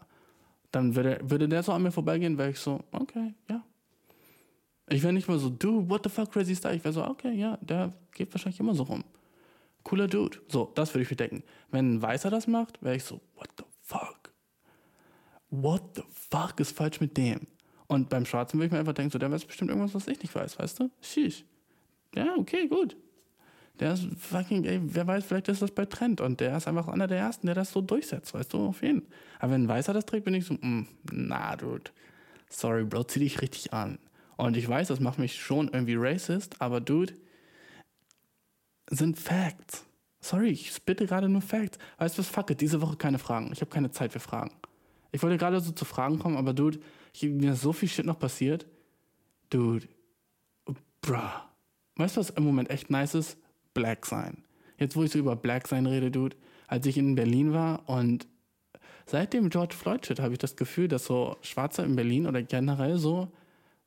Dann würde, würde der so an mir vorbeigehen, wäre ich so, okay, ja. Ich wäre nicht mal so, dude, what the fuck, crazy style. Ich wäre so, okay, ja, der geht wahrscheinlich immer so rum. Cooler Dude. So, das würde ich mir denken. Wenn ein Weißer das macht, wäre ich so, what the fuck? What the fuck ist falsch mit dem? Und beim Schwarzen würde ich mir einfach denken, so, der weiß bestimmt irgendwas, was ich nicht weiß, weißt du? Sheesh. Ja, okay, gut. Der ist fucking, ey, wer weiß, vielleicht ist das bei Trend und der ist einfach einer der ersten, der das so durchsetzt, weißt du, auf jeden. Aber wenn ein Weißer das trägt, bin ich so, mm, na, dude. Sorry, Bro, zieh dich richtig an. Und ich weiß, das macht mich schon irgendwie racist, aber dude, sind Facts. Sorry, ich spitte gerade nur Facts. Weißt du was, fuck it, diese Woche keine Fragen. Ich habe keine Zeit für Fragen. Ich wollte gerade so zu Fragen kommen, aber dude, ich, mir ist so viel Shit noch passiert. Dude, bruh. Weißt du, was im Moment echt nice ist? Black sein. Jetzt, wo ich so über Black sein rede, Dude, als ich in Berlin war und seit dem George Floyd Shit habe ich das Gefühl, dass so Schwarze in Berlin oder generell so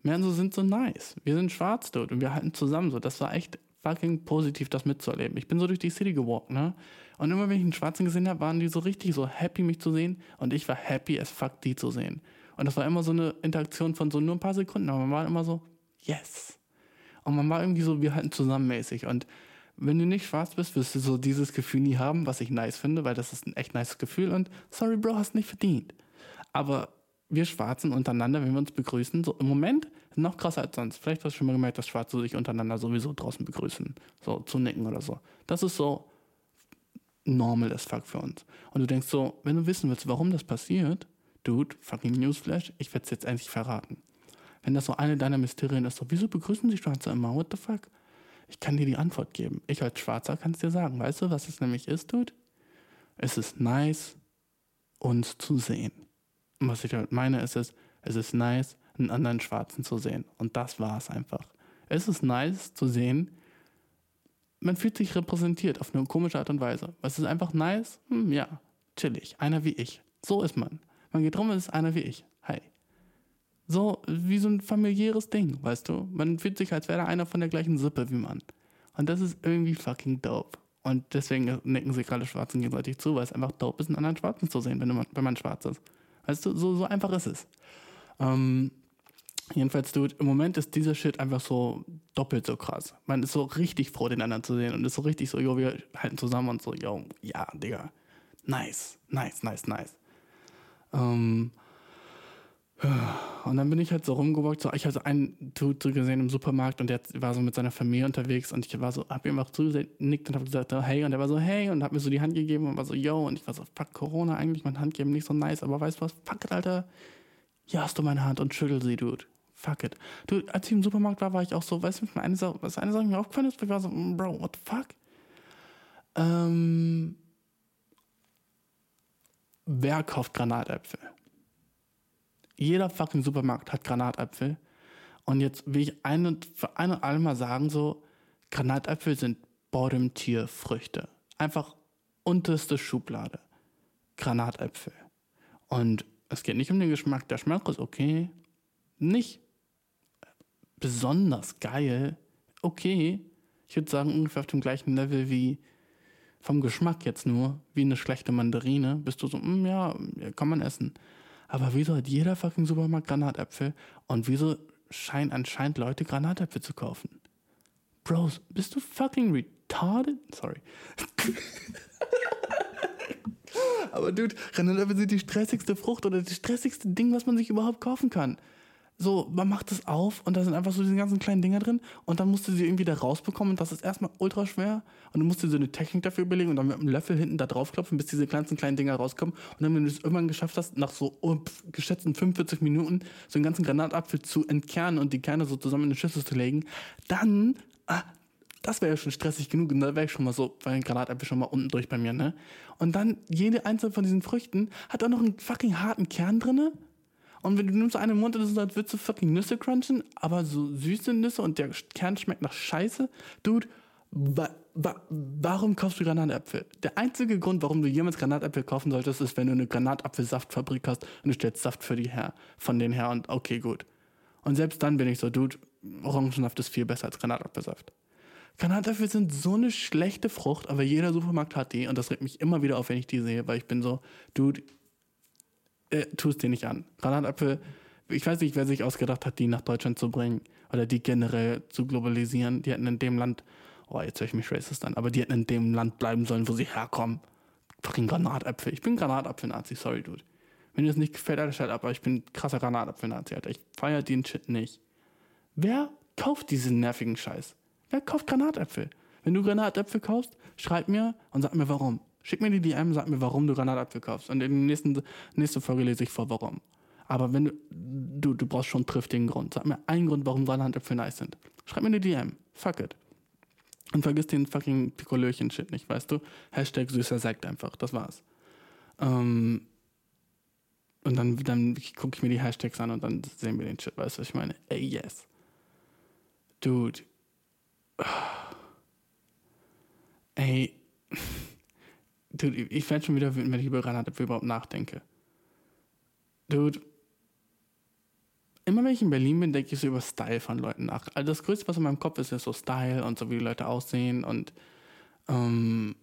Mehr sind so nice. Wir sind schwarz dort und wir halten zusammen so. Das war echt fucking positiv, das mitzuerleben. Ich bin so durch die City gewalkt, ne? Und immer wenn ich einen Schwarzen gesehen habe, waren die so richtig so happy, mich zu sehen. Und ich war happy as fuck, die zu sehen. Und das war immer so eine Interaktion von so nur ein paar Sekunden. Aber man war immer so, yes. Und man war irgendwie so, wir halten zusammenmäßig. Und wenn du nicht schwarz bist, wirst du so dieses Gefühl nie haben, was ich nice finde, weil das ist ein echt nice Gefühl. Und sorry, Bro, hast nicht verdient. Aber wir Schwarzen untereinander, wenn wir uns begrüßen, so im Moment noch krasser als sonst. Vielleicht hast du schon mal gemerkt, dass Schwarze sich untereinander sowieso draußen begrüßen. So zu nicken oder so. Das ist so normal as fuck für uns. Und du denkst so, wenn du wissen willst, warum das passiert, Dude, fucking Newsflash, ich werde es jetzt endlich verraten. Wenn das so eine deiner Mysterien ist, so, wieso begrüßen sich Schwarze immer? What the fuck? Ich kann dir die Antwort geben. Ich als Schwarzer kann es dir sagen. Weißt du, was es nämlich ist, Dude? Es ist nice, uns zu sehen. Und was ich damit meine, ist es, es ist nice, einen anderen Schwarzen zu sehen. Und das war es einfach. Es ist nice zu sehen, man fühlt sich repräsentiert auf eine komische Art und Weise. Es ist einfach nice, hm, ja, chillig, einer wie ich. So ist man. Man geht rum und ist einer wie ich. Hi. So wie so ein familiäres Ding, weißt du? Man fühlt sich, als wäre einer von der gleichen Sippe wie man. Und das ist irgendwie fucking dope. Und deswegen nicken sich gerade Schwarzen gegenseitig zu, weil es einfach dope ist, einen anderen Schwarzen zu sehen, wenn man, wenn man schwarz ist. Weißt du, so, so einfach ist es. Ähm, jedenfalls, Dude, im Moment ist dieser Shit einfach so doppelt so krass. Man ist so richtig froh, den anderen zu sehen und ist so richtig so, yo, wir halten zusammen und so, yo, ja, Digga. Nice, nice, nice, nice. Ähm, und dann bin ich halt so rumgewalkt, so, ich so einen Dude gesehen im Supermarkt und der war so mit seiner Familie unterwegs und ich war so, hab ihm auch zugenickt und hab gesagt, so, hey, und der war so, hey, und hat mir so die Hand gegeben und war so, yo, und ich war so, fuck, Corona, eigentlich mein Hand geben, nicht so nice, aber weißt du was, fuck Alter, hier hast du meine Hand und schüttel sie, Dude. Fuck it. Du, als ich im Supermarkt war, war ich auch so, weißt du, eine Sache, was eine Sache mir aufgefallen ist, ich war so, mm, Bro, what the fuck? Ähm, wer kauft Granatäpfel? Jeder fucking Supermarkt hat Granatäpfel. Und jetzt will ich ein und für ein und alle mal sagen, so, Granatäpfel sind Bottom-Tier-Früchte. Einfach unterste Schublade. Granatäpfel. Und es geht nicht um den Geschmack. Der Geschmack ist okay. Nicht besonders geil. Okay. Ich würde sagen, ungefähr auf dem gleichen Level wie vom Geschmack jetzt nur, wie eine schlechte Mandarine. Bist du so, mm, ja, kann man essen. Aber wieso hat jeder fucking Supermarkt Granatäpfel und wieso scheinen anscheinend Leute Granatäpfel zu kaufen? Bros, bist du fucking retarded? Sorry. Aber dude, Granatäpfel sind die stressigste Frucht oder das stressigste Ding, was man sich überhaupt kaufen kann. So, man macht es auf und da sind einfach so diese ganzen kleinen Dinger drin und dann musst du sie irgendwie da rausbekommen und das ist erstmal ultra schwer und du musst dir so eine Technik dafür überlegen und dann mit einem Löffel hinten da draufklopfen, bis diese ganzen kleinen Dinger rauskommen und dann, wenn du es irgendwann geschafft hast, nach so oh, geschätzten 45 Minuten so einen ganzen Granatapfel zu entkernen und die Kerne so zusammen in eine Schüssel zu legen, dann, ah, das wäre ja schon stressig genug und da wäre ich schon mal so, weil ein Granatapfel schon mal unten durch bei mir, ne? Und dann, jede einzelne von diesen Früchten hat auch noch einen fucking harten Kern drinne und wenn du nimmst eine im Mund, das ist, als würdest du fucking Nüsse crunchen, aber so süße Nüsse und der Kern schmeckt nach Scheiße. Dude, wa wa warum kaufst du Granatäpfel? Der einzige Grund, warum du jemals Granatäpfel kaufen solltest, ist, wenn du eine Granatapfelsaftfabrik hast und du stellst Saft für die her, von denen her und okay, gut. Und selbst dann bin ich so, Dude, Orangensaft ist viel besser als Granatapfelsaft. Granatäpfel sind so eine schlechte Frucht, aber jeder Supermarkt hat die und das regt mich immer wieder auf, wenn ich die sehe, weil ich bin so, Dude, äh, tu es dir nicht an. Granatapfel, ich weiß nicht, wer sich ausgedacht hat, die nach Deutschland zu bringen oder die generell zu globalisieren. Die hätten in dem Land, oh, jetzt höre ich mich racist an, aber die hätten in dem Land bleiben sollen, wo sie herkommen. Fucking Granatäpfel. Ich bin Granatapfel-Nazi, sorry, Dude. Wenn dir das nicht gefällt, Alter, shut up, aber ich bin krasser Granatapfel-Nazi, Alter. Ich feiere den Shit nicht. Wer kauft diesen nervigen Scheiß? Wer kauft Granatäpfel? Wenn du Granatäpfel kaufst, schreib mir und sag mir warum. Schick mir die DM, sag mir, warum du Granatapfel kaufst. Und in der nächsten nächste Folge lese ich vor, warum. Aber wenn du, du, du brauchst schon triftigen Grund. Sag mir einen Grund, warum Granatäpfel nice sind. Schreib mir eine DM. Fuck it. Und vergiss den fucking Pikolöchen-Shit nicht, weißt du? Hashtag süßer Sekt einfach. Das war's. Ähm, und dann, dann gucke ich mir die Hashtags an und dann sehen wir den Shit, weißt du, was ich meine? Ey, yes. Dude. Ey. Dude, ich werde schon wieder wütend, wenn ich über Granatapfel überhaupt nachdenke. Dude. immer wenn ich in Berlin bin, denke ich so über Style von Leuten nach. Also das Größte, was in meinem Kopf ist, ist so Style und so, wie die Leute aussehen und ähm,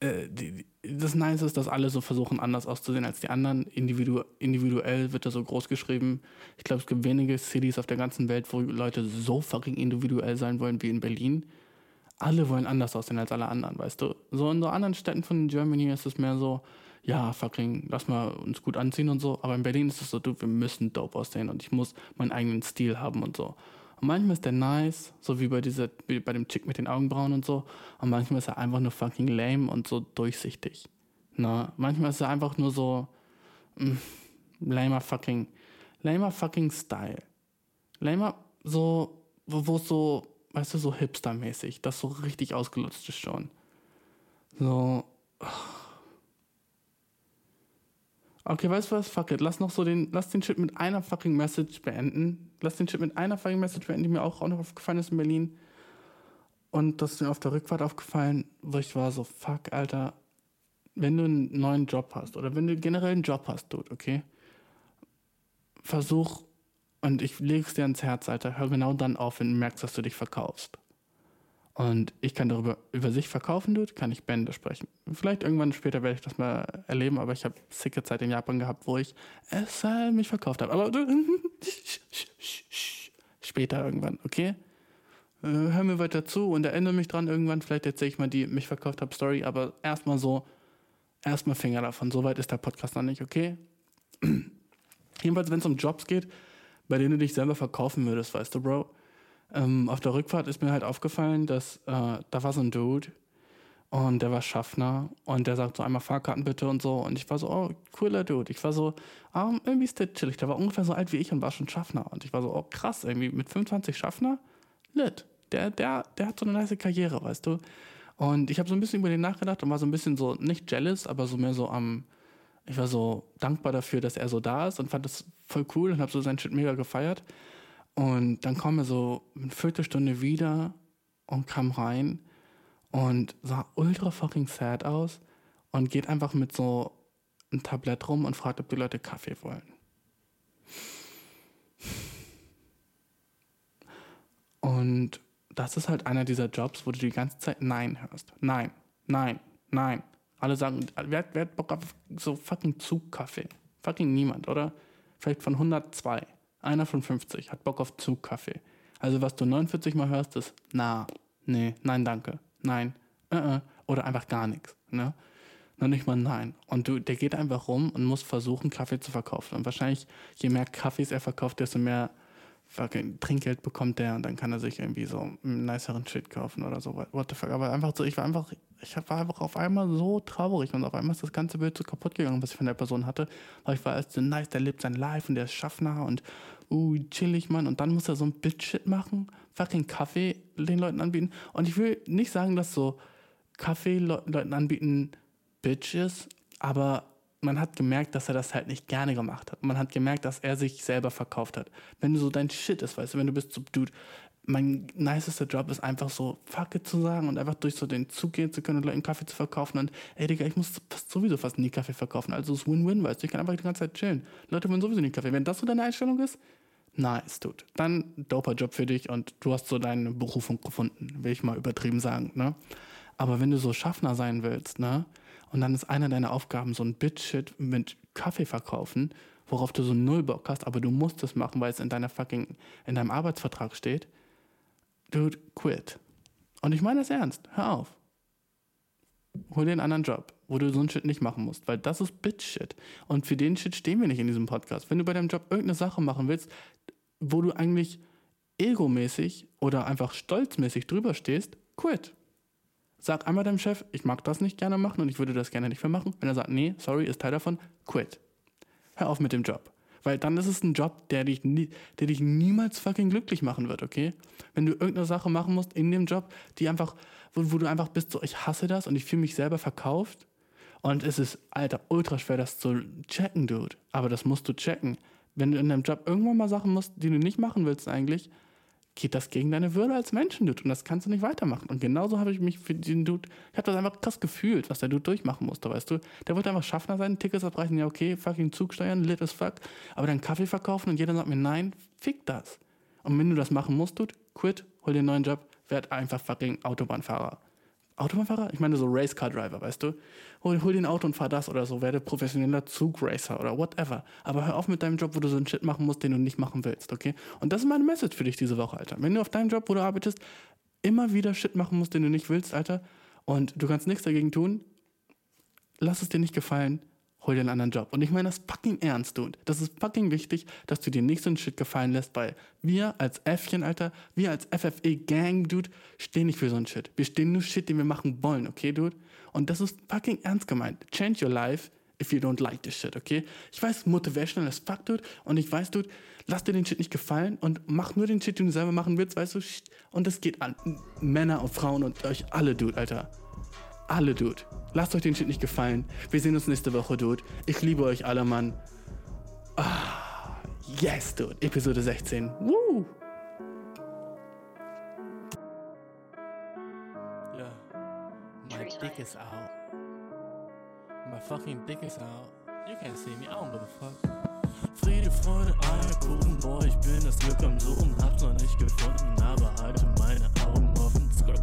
äh, die, das Nice ist, dass alle so versuchen, anders auszusehen als die anderen. Individu individuell wird da so groß geschrieben. Ich glaube, es gibt wenige Cities auf der ganzen Welt, wo Leute so fucking individuell sein wollen wie in Berlin. Alle wollen anders aussehen als alle anderen, weißt du? So in so anderen Städten von Germany ist es mehr so, ja, fucking, lass mal uns gut anziehen und so. Aber in Berlin ist es so, du, wir müssen dope aussehen und ich muss meinen eigenen Stil haben und so. Und manchmal ist der nice, so wie bei dieser, wie bei dem Chick mit den Augenbrauen und so. Und manchmal ist er einfach nur fucking lame und so durchsichtig. Na, manchmal ist er einfach nur so mh, lamer fucking, lamer fucking Style. Lamer so, wo wo es so, weißt du, so hipstermäßig, das so richtig ausgelutscht ist schon. So. Okay, weißt du was? Fuck it. Lass noch so den, lass den Shit mit einer fucking Message beenden. Lass den Shit mit einer fucking Message beenden, die mir auch, auch noch aufgefallen ist in Berlin. Und das ist mir auf der Rückfahrt aufgefallen, wo ich war so, fuck, Alter, wenn du einen neuen Job hast oder wenn du generell einen Job hast, Dude, okay? Versuch, und ich lege es dir ans Herz, Alter, hör genau dann auf, wenn du merkst, dass du dich verkaufst. Und ich kann darüber über sich verkaufen, Dude, kann ich Bände sprechen. Vielleicht irgendwann später werde ich das mal erleben, aber ich habe sicke Zeit in Japan gehabt, wo ich es äh, mich verkauft habe. Aber später irgendwann, okay? Äh, hör mir weiter zu und erinnere mich dran irgendwann. Vielleicht erzähle ich mal die mich verkauft habe Story, aber erstmal so, erstmal Finger davon. Soweit ist der Podcast noch nicht, okay? Jedenfalls, wenn es um Jobs geht, bei denen du dich selber verkaufen würdest, weißt du, Bro. Ähm, auf der Rückfahrt ist mir halt aufgefallen, dass äh, da war so ein Dude und der war Schaffner und der sagt so einmal Fahrkarten bitte und so und ich war so, oh, cooler Dude. Ich war so, ah, irgendwie ist der chillig. Der war ungefähr so alt wie ich und war schon Schaffner und ich war so, oh krass, irgendwie mit 25 Schaffner, lit. Der, der, der hat so eine nice Karriere, weißt du. Und ich habe so ein bisschen über den nachgedacht und war so ein bisschen so, nicht jealous, aber so mehr so am, ich war so dankbar dafür, dass er so da ist und fand das voll cool und habe so sein Shit mega gefeiert. Und dann kam er so eine Viertelstunde wieder und kam rein und sah ultra fucking sad aus und geht einfach mit so einem Tablett rum und fragt, ob die Leute Kaffee wollen. Und das ist halt einer dieser Jobs, wo du die ganze Zeit Nein hörst. Nein, nein, nein. Alle sagen, wer, wer hat Bock auf so fucking Zugkaffee? Fucking niemand, oder? Vielleicht von 102. Einer von 50 hat Bock auf Zugkaffee. Also was du 49 mal hörst, ist na, nee, nein, danke, nein, äh, äh, oder einfach gar nichts. Ne? Noch nicht mal nein. Und du, der geht einfach rum und muss versuchen, Kaffee zu verkaufen. Und wahrscheinlich, je mehr Kaffees er verkauft, desto mehr fucking Trinkgeld bekommt der und dann kann er sich irgendwie so einen niceren Shit kaufen oder so. What the fuck. Aber einfach so, ich war einfach, ich war einfach auf einmal so traurig und auf einmal ist das ganze Bild so kaputt gegangen, was ich von der Person hatte. Weil ich war erst so nice, der lebt sein Life und der ist Schaffner und uh, chillig, Mann. Und dann muss er so ein Bitch-Shit machen, fucking Kaffee den Leuten anbieten. Und ich will nicht sagen, dass so Kaffee Le Leuten anbieten Bitch ist, aber man hat gemerkt, dass er das halt nicht gerne gemacht hat. Man hat gemerkt, dass er sich selber verkauft hat. Wenn du so dein Shit ist, weißt du, wenn du bist so, Dude, mein nicester Job ist einfach so Fuck it zu sagen und einfach durch so den Zug gehen zu können und Leuten Kaffee zu verkaufen und ey Digga, ich muss fast sowieso fast nie Kaffee verkaufen. Also es ist Win-Win, weißt du, ich kann einfach die ganze Zeit chillen. Leute wollen sowieso nicht Kaffee. Wenn das so deine Einstellung ist, nice, Dude. Dann doper Job für dich und du hast so deine Berufung gefunden, will ich mal übertrieben sagen, ne? Aber wenn du so Schaffner sein willst, ne? Und dann ist einer deiner Aufgaben so ein Bitch-Shit mit Kaffee verkaufen, worauf du so null Bock hast, aber du musst es machen, weil es in deiner fucking, in deinem Arbeitsvertrag steht. Dude, quit. Und ich meine das ernst. Hör auf. Hol dir einen anderen Job, wo du so einen Shit nicht machen musst, weil das ist Bitch-Shit. Und für den Shit stehen wir nicht in diesem Podcast. Wenn du bei deinem Job irgendeine Sache machen willst, wo du eigentlich egomäßig oder einfach stolzmäßig drüber stehst, quit. Sag einmal deinem Chef, ich mag das nicht gerne machen und ich würde das gerne nicht mehr machen. Wenn er sagt, nee, sorry, ist Teil davon, quit. Hör auf mit dem Job. Weil dann ist es ein Job, der dich, nie, der dich niemals fucking glücklich machen wird, okay? Wenn du irgendeine Sache machen musst in dem Job, die einfach, wo, wo du einfach bist, so, ich hasse das und ich fühle mich selber verkauft. Und es ist, Alter, ultra schwer, das zu checken, Dude. Aber das musst du checken. Wenn du in deinem Job irgendwann mal Sachen musst, die du nicht machen willst eigentlich, geht das gegen deine Würde als Menschen, Dude. Und das kannst du nicht weitermachen. Und genauso habe ich mich für den Dude, ich habe das einfach krass gefühlt, was der Dude durchmachen musste, weißt du. Der wollte einfach Schaffner sein, Tickets abbrechen, ja okay, fucking Zug steuern, lit as fuck. Aber dann Kaffee verkaufen und jeder sagt mir, nein, fick das. Und wenn du das machen musst, Dude, quit, hol dir einen neuen Job, werd einfach fucking Autobahnfahrer. Autobahnfahrer? Ich meine so Racecar-Driver, weißt du? Hol, hol dir ein Auto und fahr das oder so, werde professioneller Zugracer oder whatever. Aber hör auf mit deinem Job, wo du so einen Shit machen musst, den du nicht machen willst, okay? Und das ist meine Message für dich diese Woche, Alter. Wenn du auf deinem Job, wo du arbeitest, immer wieder Shit machen musst, den du nicht willst, Alter, und du kannst nichts dagegen tun, lass es dir nicht gefallen, hol dir einen anderen Job. Und ich meine das fucking ernst, Dude. Das ist fucking wichtig, dass du dir nicht so einen Shit gefallen lässt, weil wir als Äffchen, Alter, wir als FFE-Gang, Dude, stehen nicht für so einen Shit. Wir stehen nur Shit, den wir machen wollen, okay, Dude? Und das ist fucking ernst gemeint. Change your life if you don't like this shit, okay? Ich weiß, motivational as fuck, Dude. Und ich weiß, Dude, lass dir den Shit nicht gefallen und mach nur den Shit, den du selber machen willst, weißt du? Und das geht an Männer und Frauen und euch alle, Dude, Alter. Alle, Dude. Lasst euch den Shit nicht gefallen. Wir sehen uns nächste Woche, Dude. Ich liebe euch alle, Mann. Ah, yes, Dude. Episode 16. Woo! Yeah. My dick is out. My fucking dick is out. You can't see me, I don't give a fuck. Friede, Freude, Eierkuchen, boah, ich bin das Glück am Suchen, hab's noch nicht gefunden, aber halte meine Augen offen. Skirt.